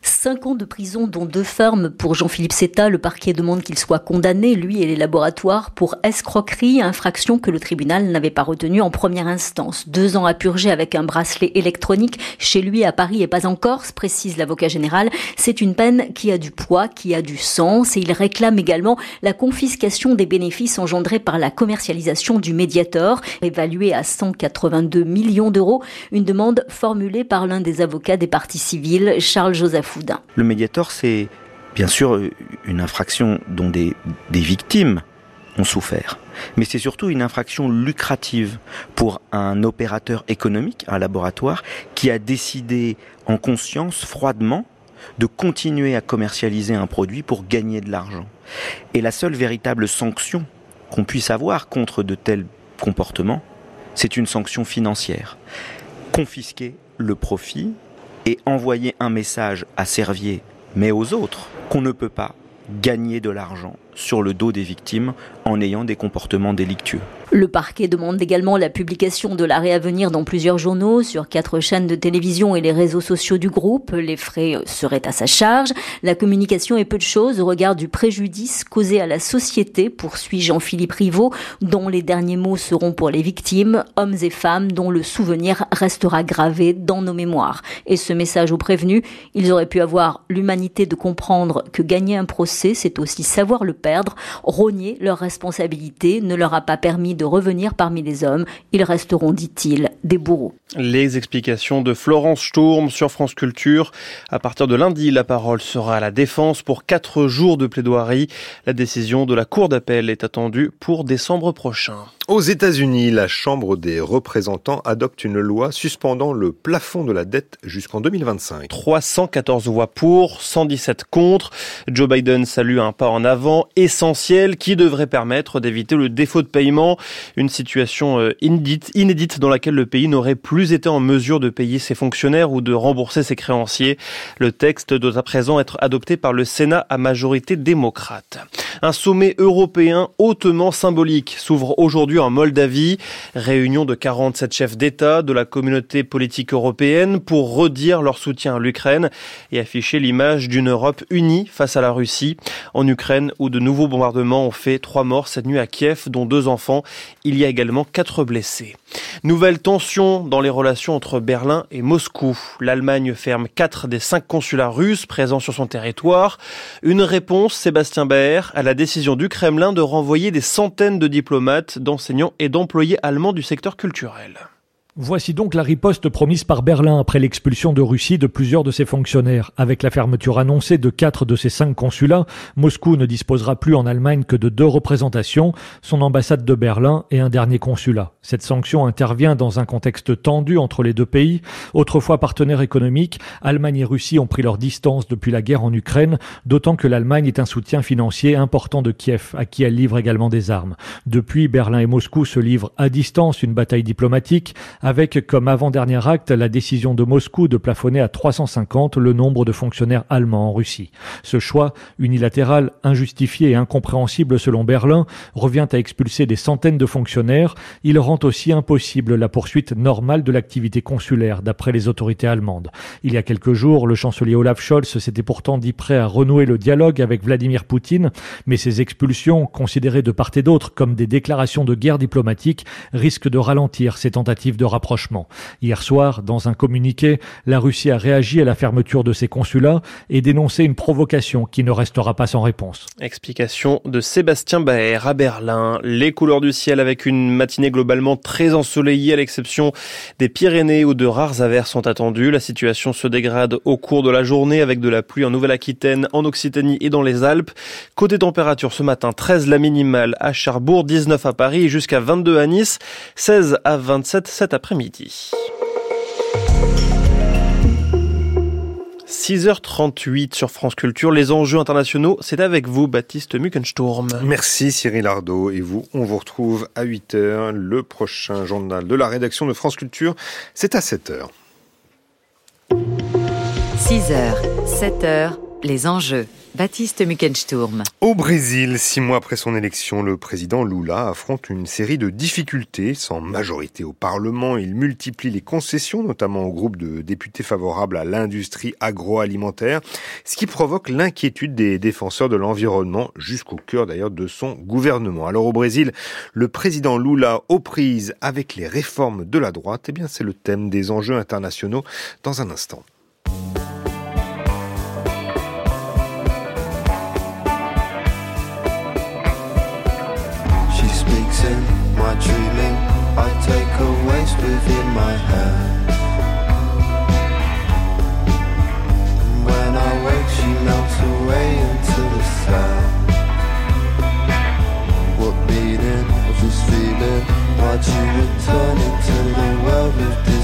Cinq ans de prison, dont deux fermes pour Jean-Philippe Setta. Le parquet demande qu'il soit condamné, lui et les laboratoires, pour escroquerie, infraction que le tribunal n'avait pas retenue en première instance. Deux ans à purger avec un bracelet électronique chez lui à Paris et pas en Corse, précise l'avocat général. C'est une peine qui a du poids, qui a du sens et il réclame également la confiscation des bénéfices engendrés par la commercialisation du Mediator, évalué à 182 millions d'euros. Une demande formulée par l'un des avocats des parties civiles, Le médiator, c'est bien sûr une infraction dont des victimes ont souffert. Mais c'est surtout une infraction lucrative pour un opérateur économique, un laboratoire, qui a décidé en conscience, froidement, de continuer à commercialiser un produit pour gagner de l'argent. Et la seule véritable sanction qu'on puisse avoir contre de tels comportements, c'est une sanction financière. Confisquer le profit et envoyer un message à Servier, mais aux autres, qu'on ne peut pas gagner de l'argent sur le dos des victimes en ayant des comportements délictueux. Le parquet demande également la publication de l'arrêt à venir dans plusieurs journaux, sur quatre chaînes de télévision et les réseaux sociaux du groupe. Les frais seraient à sa charge. La communication est peu de choses au regard du préjudice causé à la société, poursuit Jean-Philippe Rivaud, dont les derniers mots seront pour les victimes, hommes et femmes dont le souvenir restera gravé dans nos mémoires. Et ce message aux prévenus, ils auraient pu avoir l'humanité de comprendre que gagner un procès, c'est aussi savoir le perdre. Rogner leur responsabilité ne leur a pas permis de revenir parmi les hommes. Ils resteront, dit-il, des bourreaux. Les explications de Florence Sturm sur France Culture. À partir de lundi, la parole sera à la défense pour quatre jours de plaidoirie. La décision de la Cour d'appel est attendue pour décembre prochain. Aux États-Unis, la Chambre des représentants adopte une loi suspendant le plafond de la dette jusqu'en 2025. 314 voix pour, 117 contre. Joe Biden salue un pas en avant essentiel qui devrait permettre d'éviter le défaut de paiement, une situation euh, inédite, inédite dans laquelle le pays n'aurait plus été en mesure de payer ses fonctionnaires ou de rembourser ses créanciers. Le texte doit à présent être adopté par le Sénat à majorité démocrate. Un sommet européen hautement symbolique s'ouvre aujourd'hui en Moldavie. Réunion de 47 chefs d'État de la communauté politique européenne pour redire leur soutien à l'Ukraine et afficher l'image d'une Europe unie face à la Russie. En Ukraine, où de nouveaux bombardements ont fait trois morts cette nuit à Kiev, dont deux enfants. Il y a également quatre blessés. Nouvelle tension dans les relations entre Berlin et Moscou. L'Allemagne ferme quatre des cinq consulats russes présents sur son territoire. Une réponse, Sébastien Baer, à la décision du Kremlin de renvoyer des centaines de diplomates, d'enseignants et d'employés allemands du secteur culturel. Voici donc la riposte promise par Berlin après l'expulsion de Russie de plusieurs de ses fonctionnaires. Avec la fermeture annoncée de quatre de ses cinq consulats, Moscou ne disposera plus en Allemagne que de deux représentations, son ambassade de Berlin et un dernier consulat. Cette sanction intervient dans un contexte tendu entre les deux pays. Autrefois partenaires économiques, Allemagne et Russie ont pris leur distance depuis la guerre en Ukraine, d'autant que l'Allemagne est un soutien financier important de Kiev, à qui elle livre également des armes. Depuis, Berlin et Moscou se livrent à distance une bataille diplomatique avec comme avant-dernier acte la décision de Moscou de plafonner à 350 le nombre de fonctionnaires allemands en Russie. Ce choix, unilatéral, injustifié et incompréhensible selon Berlin, revient à expulser des centaines de fonctionnaires. Il rend aussi impossible la poursuite normale de l'activité consulaire, d'après les autorités allemandes. Il y a quelques jours, le chancelier Olaf Scholz s'était pourtant dit prêt à renouer le dialogue avec Vladimir Poutine, mais ces expulsions, considérées de part et d'autre comme des déclarations de guerre diplomatique, risquent de ralentir ces tentatives de rapprochement. Hier soir, dans un communiqué, la Russie a réagi à la fermeture de ses consulats et dénoncé une provocation qui ne restera pas sans réponse. Explication de Sébastien Baer à Berlin. Les couleurs du ciel avec une matinée globalement très ensoleillée à l'exception des Pyrénées où de rares averses sont attendues. La situation se dégrade au cours de la journée avec de la pluie en Nouvelle-Aquitaine, en Occitanie et dans les Alpes. Côté température ce matin, 13 la minimale à Cherbourg, 19 à Paris jusqu'à 22 à Nice, 16 à 27 cet après après-midi. 6h38 sur France Culture. Les enjeux internationaux, c'est avec vous, Baptiste Muckensturm. Merci Cyril Ardo. Et vous, on vous retrouve à 8h. Le prochain journal de la rédaction de France Culture, c'est à 7h. 6h, 7h, les enjeux. Baptiste Muckensturm. Au Brésil, six mois après son élection, le président Lula affronte une série de difficultés. Sans majorité au Parlement, il multiplie les concessions, notamment au groupe de députés favorables à l'industrie agroalimentaire, ce qui provoque l'inquiétude des défenseurs de l'environnement, jusqu'au cœur d'ailleurs de son gouvernement. Alors au Brésil, le président Lula aux prises avec les réformes de la droite, eh bien c'est le thème des enjeux internationaux dans un instant. Dreaming I take a waste within my hand And when I wake she melts away into the sand. What meaning of this feeling. Watch you return into the world of distant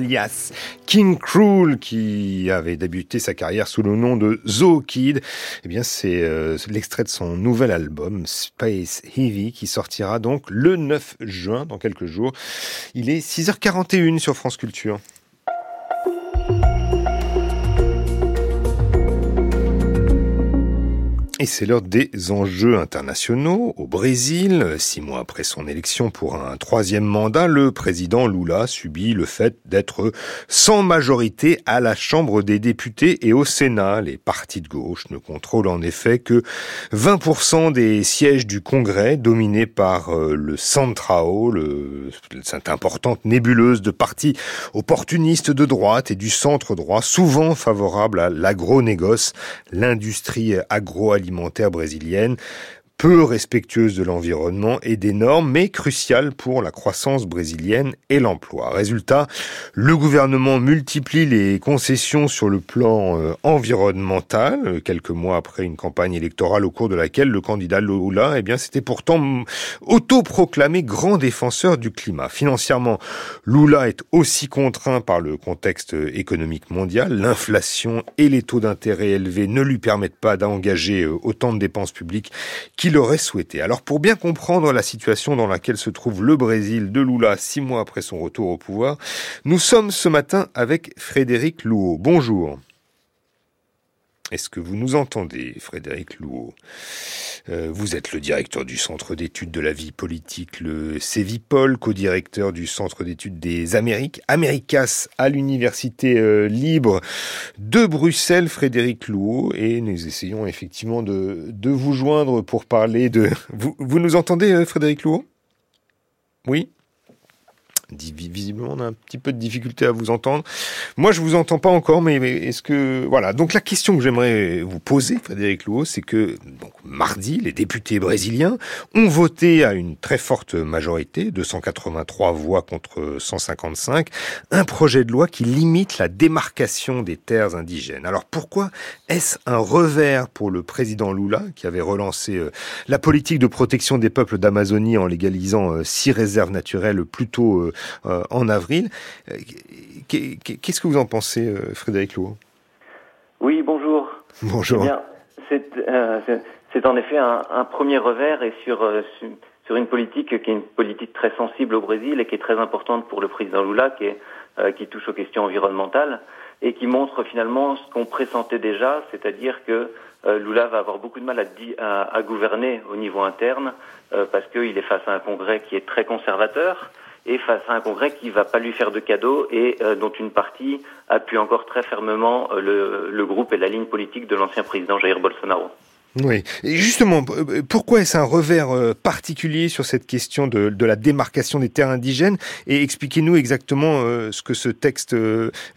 alias King Cruel, qui avait débuté sa carrière sous le nom de Zoo Kid. Eh bien, c'est euh, l'extrait de son nouvel album, Space Heavy, qui sortira donc le 9 juin, dans quelques jours. Il est 6h41 sur France Culture. Et c'est l'heure des enjeux internationaux. Au Brésil, six mois après son élection pour un troisième mandat, le président Lula subit le fait d'être sans majorité à la Chambre des députés et au Sénat. Les partis de gauche ne contrôlent en effet que 20% des sièges du Congrès, dominés par euh, le Centrao, le, cette importante nébuleuse de partis opportunistes de droite et du centre droit, souvent favorables à l'agronégoce, l'industrie agroalimentaire alimentaire brésilienne, peu respectueuse de l'environnement et des normes, mais cruciale pour la croissance brésilienne et l'emploi. Résultat, le gouvernement multiplie les concessions sur le plan euh, environnemental, quelques mois après une campagne électorale au cours de laquelle le candidat Lula, eh bien, s'était pourtant autoproclamé grand défenseur du climat. Financièrement, Lula est aussi contraint par le contexte économique mondial. L'inflation et les taux d'intérêt élevés ne lui permettent pas d'engager euh, autant de dépenses publiques qu'il aurait souhaité. Alors pour bien comprendre la situation dans laquelle se trouve le Brésil de Lula six mois après son retour au pouvoir, nous sommes ce matin avec Frédéric Louot. Bonjour. Est-ce que vous nous entendez, Frédéric Louot euh, Vous êtes le directeur du Centre d'études de la vie politique, le CEVIPOL, co-directeur du Centre d'études des Amériques, Americas à l'Université euh, libre de Bruxelles, Frédéric Louot, et nous essayons effectivement de, de vous joindre pour parler de... Vous, vous nous entendez, euh, Frédéric Louot Oui? Visiblement on a un petit peu de difficulté à vous entendre. Moi je vous entends pas encore, mais, est-ce que voilà. Donc la question que j'aimerais vous poser, Frédéric Louot, c'est que donc mardi, les députés brésiliens ont voté à une très forte majorité, 283 voix contre 155, un projet de loi qui limite la démarcation des terres indigènes. Alors pourquoi est-ce un revers pour le président Lula qui avait relancé euh, la politique de protection des peuples d'Amazonie en légalisant euh, six réserves naturelles plutôt euh, en avril. Qu'est-ce que vous en pensez, Frédéric Lowe Oui, bonjour. Bonjour. Eh c'est en effet un, un, premier revers et sur, sur une politique qui est une politique très sensible au Brésil et qui est très importante pour le président Lula, qui, est, qui touche aux questions environnementales et qui montre finalement ce qu'on pressentait déjà, c'est-à-dire que euh, Lula va avoir beaucoup de mal à, à, à gouverner au niveau interne euh, parce qu'il est face à un Congrès qui est très conservateur et face à un Congrès qui ne va pas lui faire de cadeaux et euh, dont une partie appuie encore très fermement euh, le, le groupe et la ligne politique de l'ancien président Jair Bolsonaro. Oui, et justement, pourquoi est-ce un revers particulier sur cette question de, de la démarcation des terres indigènes? Et expliquez-nous exactement ce que ce texte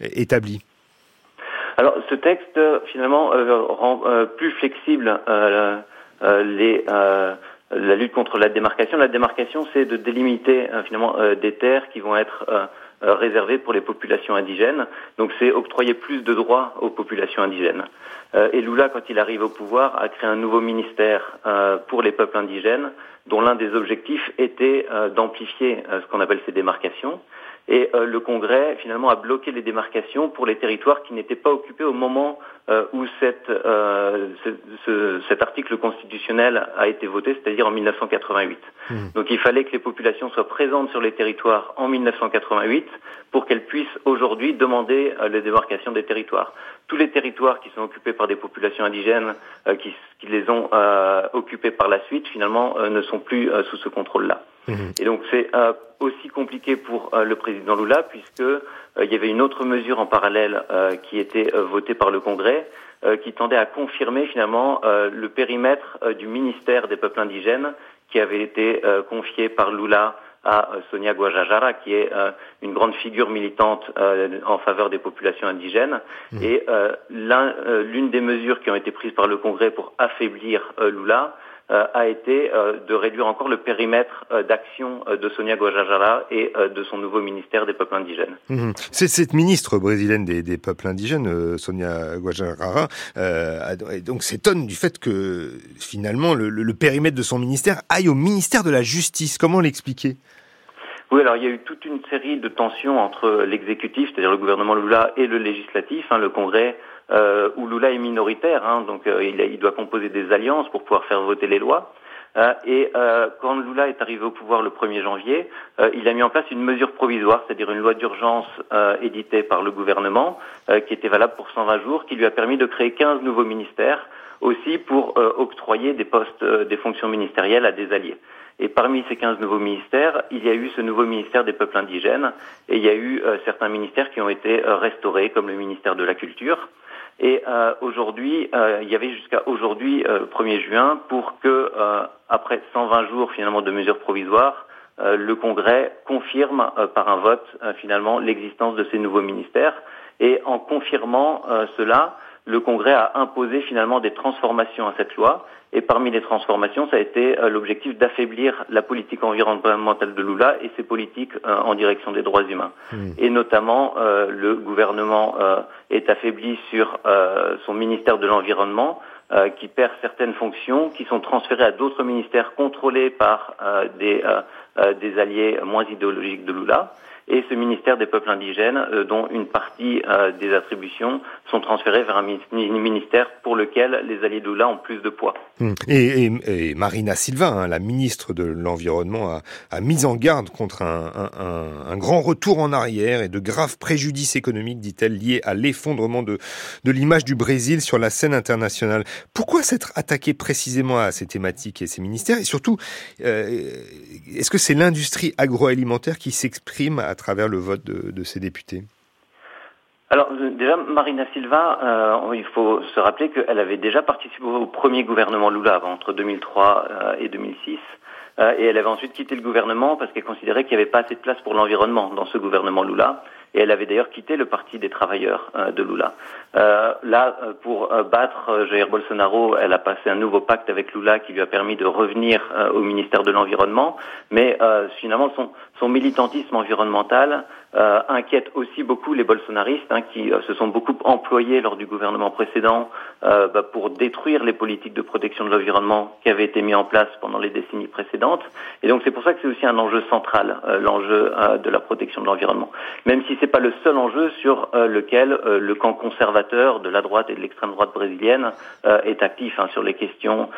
établit. Alors, ce texte, finalement, euh, rend euh, plus flexible euh, les, la lutte contre la démarcation. La démarcation, c'est de délimiter finalement des terres qui vont être réservées pour les populations indigènes. Donc, c'est octroyer plus de droits aux populations indigènes. et Lula, quand il arrive au pouvoir, a créé un nouveau ministère pour les peuples indigènes, dont l'un des objectifs était d'amplifier ce qu'on appelle ces démarcations. Et euh, le Congrès, finalement, a bloqué les démarcations pour les territoires qui n'étaient pas occupés au moment euh, où cette, euh, ce, ce, cet article constitutionnel a été voté, c'est-à-dire en 1988. Mmh. Donc il fallait que les populations soient présentes sur les territoires en 1988 pour qu'elles puissent aujourd'hui demander les démarcations des territoires. Tous les territoires qui sont occupés par des populations indigènes qui, qui, les ont occupés par la suite, finalement, ne sont plus sous ce contrôle-là. Mmh. Et donc c'est aussi compliqué pour euh, le président Lula puisque euh, il y avait une autre mesure en parallèle euh, qui était votée par le Congrès qui tendait à confirmer finalement le périmètre du ministère des peuples indigènes qui avait été confié par Lula à Sonia Guajajara, qui est une grande figure militante en faveur des populations indigènes. Mmh. Et l'une des mesures qui ont été prises par le Congrès pour affaiblir Lula, euh, a été euh, de réduire encore le périmètre euh, d'action de Sonia Guajajara et de son nouveau ministère des peuples indigènes. Mmh. C'est cette ministre brésilienne des, des peuples indigènes, Sonia Guajajara, donc s'étonne du fait que finalement le, le, périmètre de son ministère aille au ministère de la Justice. Comment l'expliquer? Oui, alors il y a eu toute une série de tensions entre l'exécutif, c'est-à-dire le gouvernement Lula, et le législatif. Hein, le Congrès euh, où Lula est minoritaire, hein, donc euh, il, il, doit composer des alliances pour pouvoir faire voter les lois. Euh, et euh, quand Lula est arrivé au pouvoir le 1er janvier, euh, il a mis en place une mesure provisoire, c'est-à-dire une loi d'urgence euh, éditée par le gouvernement, qui était valable pour 120 jours, qui lui a permis de créer 15 nouveaux ministères, aussi pour octroyer des postes, des fonctions ministérielles à des alliés. Et parmi ces 15 nouveaux ministères, il y a eu ce nouveau ministère des peuples indigènes, et il y a eu certains ministères qui ont été restaurés, comme le ministère de la Culture. Et euh, aujourd'hui, euh, il y avait jusqu'à aujourd'hui, euh, 1er juin, pour que, euh, après 120 jours finalement de mesures provisoires, le Congrès confirme par un vote finalement l'existence de ces nouveaux ministères. Et en confirmant cela, le Congrès a imposé finalement des transformations à cette loi. Et parmi les transformations, ça a été euh, l'objectif d'affaiblir la politique environnementale de Lula et ses politiques euh, en direction des droits humains. Mmh. Et notamment, euh, le gouvernement est affaibli sur son ministère de l'Environnement, qui perd certaines fonctions, qui sont transférées à d'autres ministères contrôlés par des, des alliés moins idéologiques de Lula et ce ministère des peuples indigènes, euh, dont une partie euh, des attributions sont transférées vers un ministère pour lequel les alliés de Lula ont plus de poids. Hum. Et, Marina Silva, hein, la ministre de l'Environnement, a, a, mis en garde contre un, grand retour en arrière et de graves préjudices économiques, dit-elle, liés à l'effondrement de, l'image du Brésil sur la scène internationale. Pourquoi s'être attaqué précisément à ces thématiques et ces ministères? Et surtout, euh, est-ce que c'est l'industrie agroalimentaire qui s'exprime travers le vote de, ces députés alors déjà, Marina Silva, euh, il faut se rappeler qu'elle avait déjà participé au premier gouvernement Lula entre 2003 euh, et 2006. Euh, et elle avait ensuite quitté le gouvernement parce qu'elle considérait qu'il n'y avait pas assez de place pour l'environnement dans ce gouvernement Lula. Et elle avait d'ailleurs quitté le Parti des travailleurs euh, de Lula. Euh, là, euh, pour battre Jair Bolsonaro, elle a passé un nouveau pacte avec Lula qui lui a permis de revenir au ministère de l'Environnement. Mais finalement, son, son militantisme environnemental euh, inquiète aussi beaucoup les bolsonaristes hein, qui euh, se sont beaucoup employés lors du gouvernement précédent euh, bah, pour détruire les politiques de protection de l'environnement qui avaient été mis en place pendant les décennies précédentes. Et donc c'est pour ça que c'est aussi un enjeu central, euh, l'enjeu euh, de la protection de l'environnement. Même si c'est pas le seul enjeu sur lequel le camp conservateur de la droite et de l'extrême droite brésilienne est actif hein, sur les questions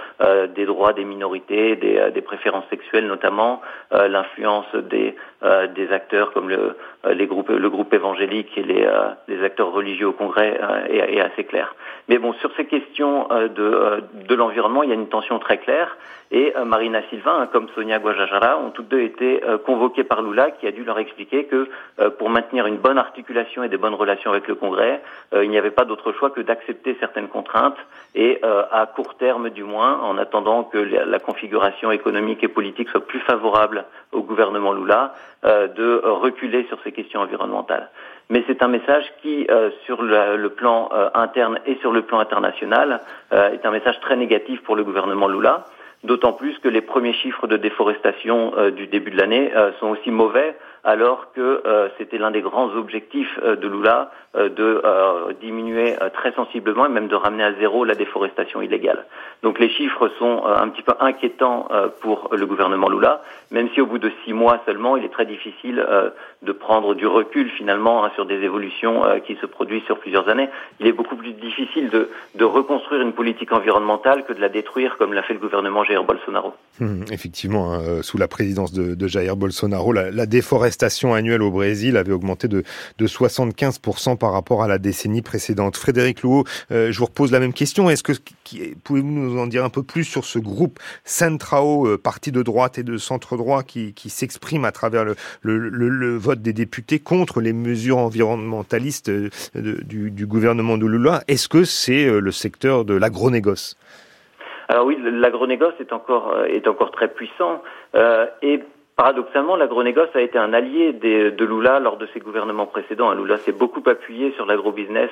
des droits des minorités, des, des préférences sexuelles notamment, l'influence des, des acteurs comme le euh, les groupes, le groupe évangélique et les, euh, les acteurs religieux au Congrès euh, est, est, assez clair. Mais bon, sur ces questions de, de l'environnement, il y a une tension très claire. Et Marina Silva, hein, comme Sonia Guajajara, ont toutes deux été convoquées par Lula, qui a dû leur expliquer que pour maintenir une bonne articulation et des bonnes relations avec le Congrès, il n'y avait pas d'autre choix que d'accepter certaines contraintes et à court terme du moins, en attendant que la configuration économique et politique soit plus favorable au gouvernement Lula, de reculer sur ces questions environnementales. Mais c'est un message qui, euh, sur le, plan euh, interne et sur le plan international, euh, est un message très négatif pour le gouvernement Lula, d'autant plus que les premiers chiffres de déforestation du début de l'année sont aussi mauvais alors que euh, c'était l'un des grands objectifs euh, de Lula euh, de diminuer très sensiblement et même de ramener à zéro la déforestation illégale. Donc les chiffres sont un petit peu inquiétants pour le gouvernement Lula, même si au bout de six mois seulement, il est très difficile de prendre du recul finalement hein, sur des évolutions qui se produisent sur plusieurs années. Il est beaucoup plus difficile de, reconstruire une politique environnementale que de la détruire comme l'a fait le gouvernement Jair Bolsonaro. Hum, effectivement, hein, sous la présidence de, de Jair Bolsonaro, la, la déforestation Station annuelle au Brésil avait augmenté de, de 75% par rapport à la décennie précédente. Frédéric Louot, euh, je vous repose la même question. Est-ce que pouvez-vous nous en dire un peu plus sur ce groupe Centrao, euh, parti de droite et de centre droit, qui, qui s'exprime à travers le, le, vote des députés contre les mesures environnementalistes euh, du, gouvernement de Lula? Est-ce que c'est le secteur de l'agronégoce alors oui, l'agronégoce est encore est encore très puissant euh, et Paradoxalement, l'agronégoce a été un allié de Lula lors de ses gouvernements précédents. Lula s'est beaucoup appuyé sur l'agrobusiness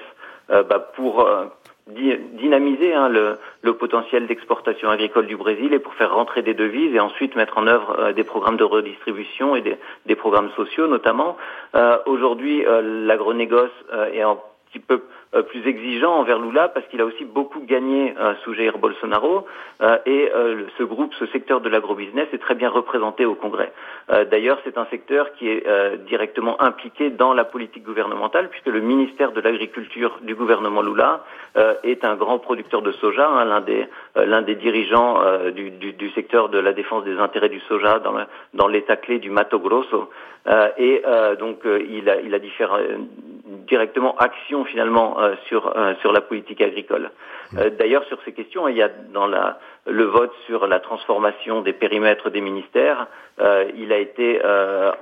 euh, bah, pour euh, dynamiser hein, le, potentiel d'exportation agricole du Brésil et pour faire rentrer des devises et ensuite mettre en œuvre euh, des programmes de redistribution et des, des programmes sociaux notamment. Aujourd'hui, l'agronégoce est un petit peu plus exigeant envers Lula parce qu'il a aussi beaucoup gagné euh, sous Jair Bolsonaro euh, et ce groupe, ce secteur de l'agrobusiness est très bien représenté au Congrès. D'ailleurs, c'est un secteur qui est directement impliqué dans la politique gouvernementale puisque le ministère de l'Agriculture du gouvernement Lula est un grand producteur de soja, hein, l'un des l'un des dirigeants du, du, du, secteur de la défense des intérêts du soja dans, dans l'état clé du Mato Grosso. et donc il a, il a différents, directement action finalement euh, sur euh, sur la politique agricole. Euh, d'ailleurs, sur ces questions, il y a dans la, le vote sur la transformation des périmètres des ministères, il a été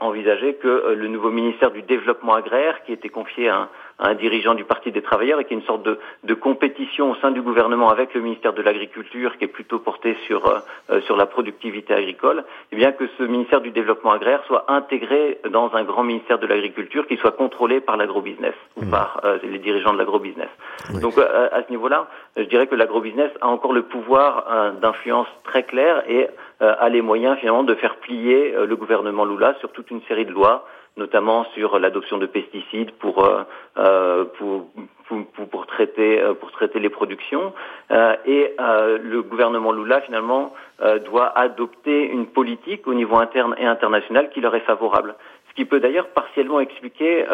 envisagé que le nouveau ministère du développement agraire, qui était confié à un, un dirigeant du Parti des travailleurs et qui est une sorte de, de, compétition au sein du gouvernement avec le ministère de l'Agriculture qui est plutôt porté sur, euh, sur la productivité agricole, et eh bien que ce ministère du développement agraire soit intégré dans un grand ministère de l'Agriculture qui soit contrôlé par l'agrobusiness ou mmh. par euh, les dirigeants de l'agrobusiness. Oui. Donc euh, à ce niveau-là, je dirais que l'agrobusiness a encore le pouvoir euh, d'influence très clair et euh, a les moyens finalement de faire plier le gouvernement Lula sur toute une série de lois notamment sur l'adoption de pesticides pour, euh, euh pour, pour, traiter, euh, pour traiter les productions. Et le gouvernement Lula, finalement, doit adopter une politique au niveau interne et international qui leur est favorable. Ce qui peut d'ailleurs partiellement expliquer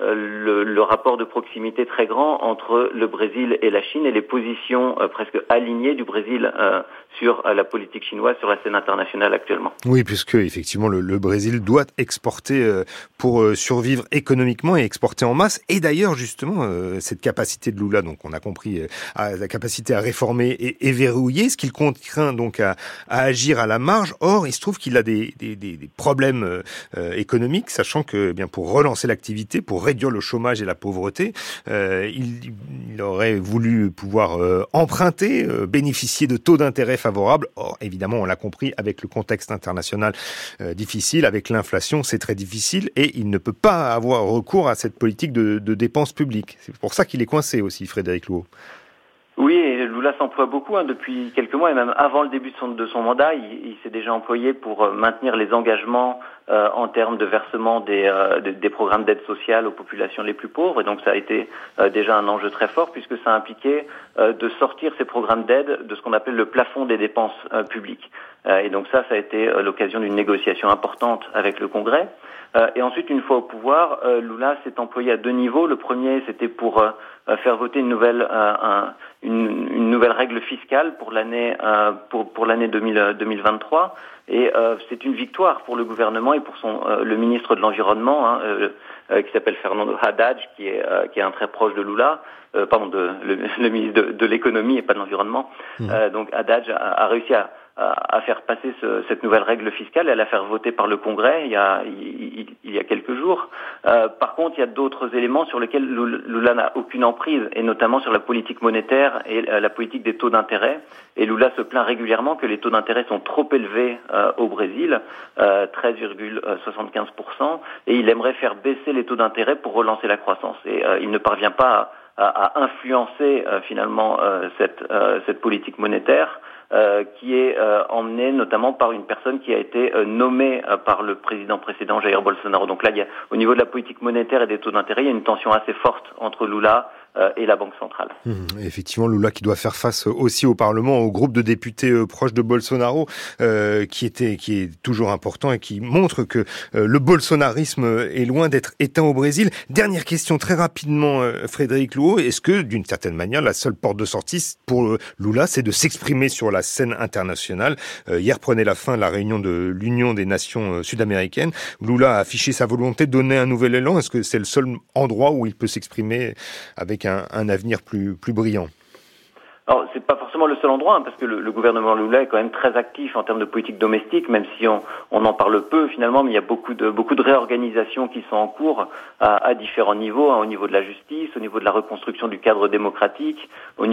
le, le, rapport de proximité très grand entre le Brésil et la Chine et les positions euh, presque alignées du Brésil euh, sur euh, la politique chinoise sur la scène internationale actuellement. Oui, puisque effectivement le, le Brésil doit exporter euh, pour survivre économiquement et exporter en masse. Et d'ailleurs justement cette capacité de Lula, donc on a compris, à la capacité à réformer et, et verrouiller, ce qu'il contraint donc à, à, agir à la marge. Or, il se trouve qu'il a des, des, des, des problèmes économiques, sachant que eh bien pour relancer l'activité, pour réduire le chômage et la pauvreté. il, il, aurait voulu pouvoir emprunter, bénéficier de taux d'intérêt favorables. Or, évidemment, on l'a compris, avec le contexte international difficile, avec l'inflation, c'est très difficile et il ne peut pas avoir recours à cette politique de, dépenses publiques. C'est pour ça qu'il est coincé aussi, Frédéric Louot. Oui, et Lula s'emploie beaucoup hein, depuis quelques mois et même avant le début de son, mandat, il, s'est déjà employé pour euh, maintenir les engagements euh, en termes de versement des, euh, des programmes d'aide sociale aux populations les plus pauvres. Et donc ça a été euh, déjà un enjeu très fort puisque ça impliquait euh, de sortir ces programmes d'aide de ce qu'on appelle le plafond des dépenses publiques. et donc ça, ça a été l'occasion d'une négociation importante avec le Congrès. et ensuite, une fois au pouvoir, Lula s'est employé à deux niveaux. Le premier, c'était pour faire voter une nouvelle, un, une, une, nouvelle règle fiscale pour l'année pour, pour l'année 2023. Et euh, c'est une victoire pour le gouvernement et pour son, euh, le ministre de l'Environnement, hein, euh, qui s'appelle Fernando Haddad, qui est, qui est un très proche de Lula, pardon, de, le, le ministre de, de l'économie et pas de l'environnement. Mmh. donc Haddad a, a réussi à, à faire passer ce, cette nouvelle règle fiscale et à la faire voter par le Congrès il y a, il, y a quelques jours. Euh, par contre, il y a d'autres éléments sur lesquels Lula n'a aucune emprise, et notamment sur la politique monétaire et la politique des taux d'intérêt. Et Lula se plaint régulièrement que les taux d'intérêt sont trop élevés euh, au Brésil, euh, 13,75%, et il aimerait faire baisser les taux d'intérêt pour relancer la croissance. Et euh, il ne parvient pas à, à influencer euh, finalement euh, cette, cette politique monétaire. Euh, qui est euh, emmené notamment par une personne qui a été euh, nommée par le président précédent Jair Bolsonaro. Donc là, il y a, au niveau de la politique monétaire et des taux d'intérêt, il y a une tension assez forte entre Lula et la Banque centrale. Mmh, effectivement, Lula qui doit faire face aussi au Parlement, au groupe de députés euh, proches de Bolsonaro, euh, qui était, qui est toujours important et qui montre que euh, le bolsonarisme est loin d'être éteint au Brésil. Dernière question très rapidement, euh, Frédéric Louot, est-ce que d'une certaine manière la seule porte de sortie pour Lula, c'est de s'exprimer sur la scène internationale? Hier prenait la fin la réunion de l'Union des Nations sud-américaines. Lula a affiché sa volonté de donner un nouvel élan. Est-ce que c'est le seul endroit où il peut s'exprimer avec un, avenir plus, brillant forcément le seul endroit, hein, parce que le, gouvernement Lula est quand même très actif en termes de politique domestique, même si on, en parle peu finalement, mais il y a beaucoup de, beaucoup de réorganisations qui sont en cours à, différents niveaux, hein, au niveau de la justice, au niveau de la reconstruction du cadre démocratique,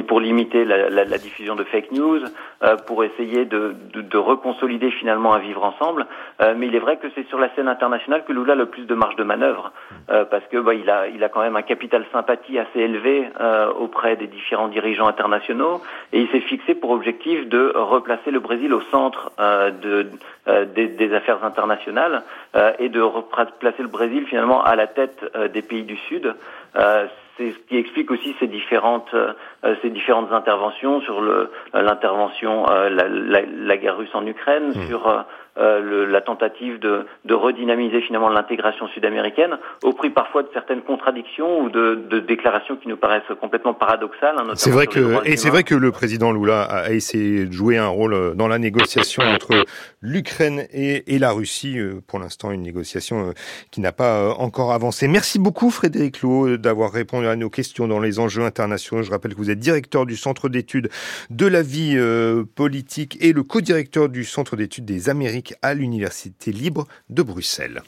pour limiter la, diffusion de fake news, euh, pour essayer de, de, de, reconsolider finalement un vivre ensemble. Euh, mais il est vrai que c'est sur la scène internationale que Lula a le plus de marge de manœuvre, euh, parce que bah, il, a, il a quand même un capital sympathie assez élevé auprès des différents dirigeants internationaux et il s'est fixé pour objectif de replacer le Brésil au centre euh, de, euh, des, des, affaires internationales euh, et de replacer le Brésil finalement à la tête des pays du Sud. C'est ce qui explique aussi ces différentes ces différentes interventions sur le l'intervention la, la, la, guerre russe en Ukraine, mmh. sur euh, le, la tentative de, de redynamiser finalement l'intégration sud-américaine, au prix parfois de certaines contradictions ou de, de déclarations qui nous paraissent complètement paradoxales. Hein, c'est vrai que et c'est vrai que le président Lula a essayé de jouer un rôle euh, dans la négociation entre l'Ukraine et, et, la Russie. Euh, pour l'instant, une négociation qui n'a pas encore avancé. Merci beaucoup Frédéric Lowe d'avoir répondu à nos questions dans les enjeux internationaux. Je rappelle que vous êtes directeur du Centre d'études de la vie politique et le co-directeur du Centre d'études des Amériques à l'Université libre de Bruxelles.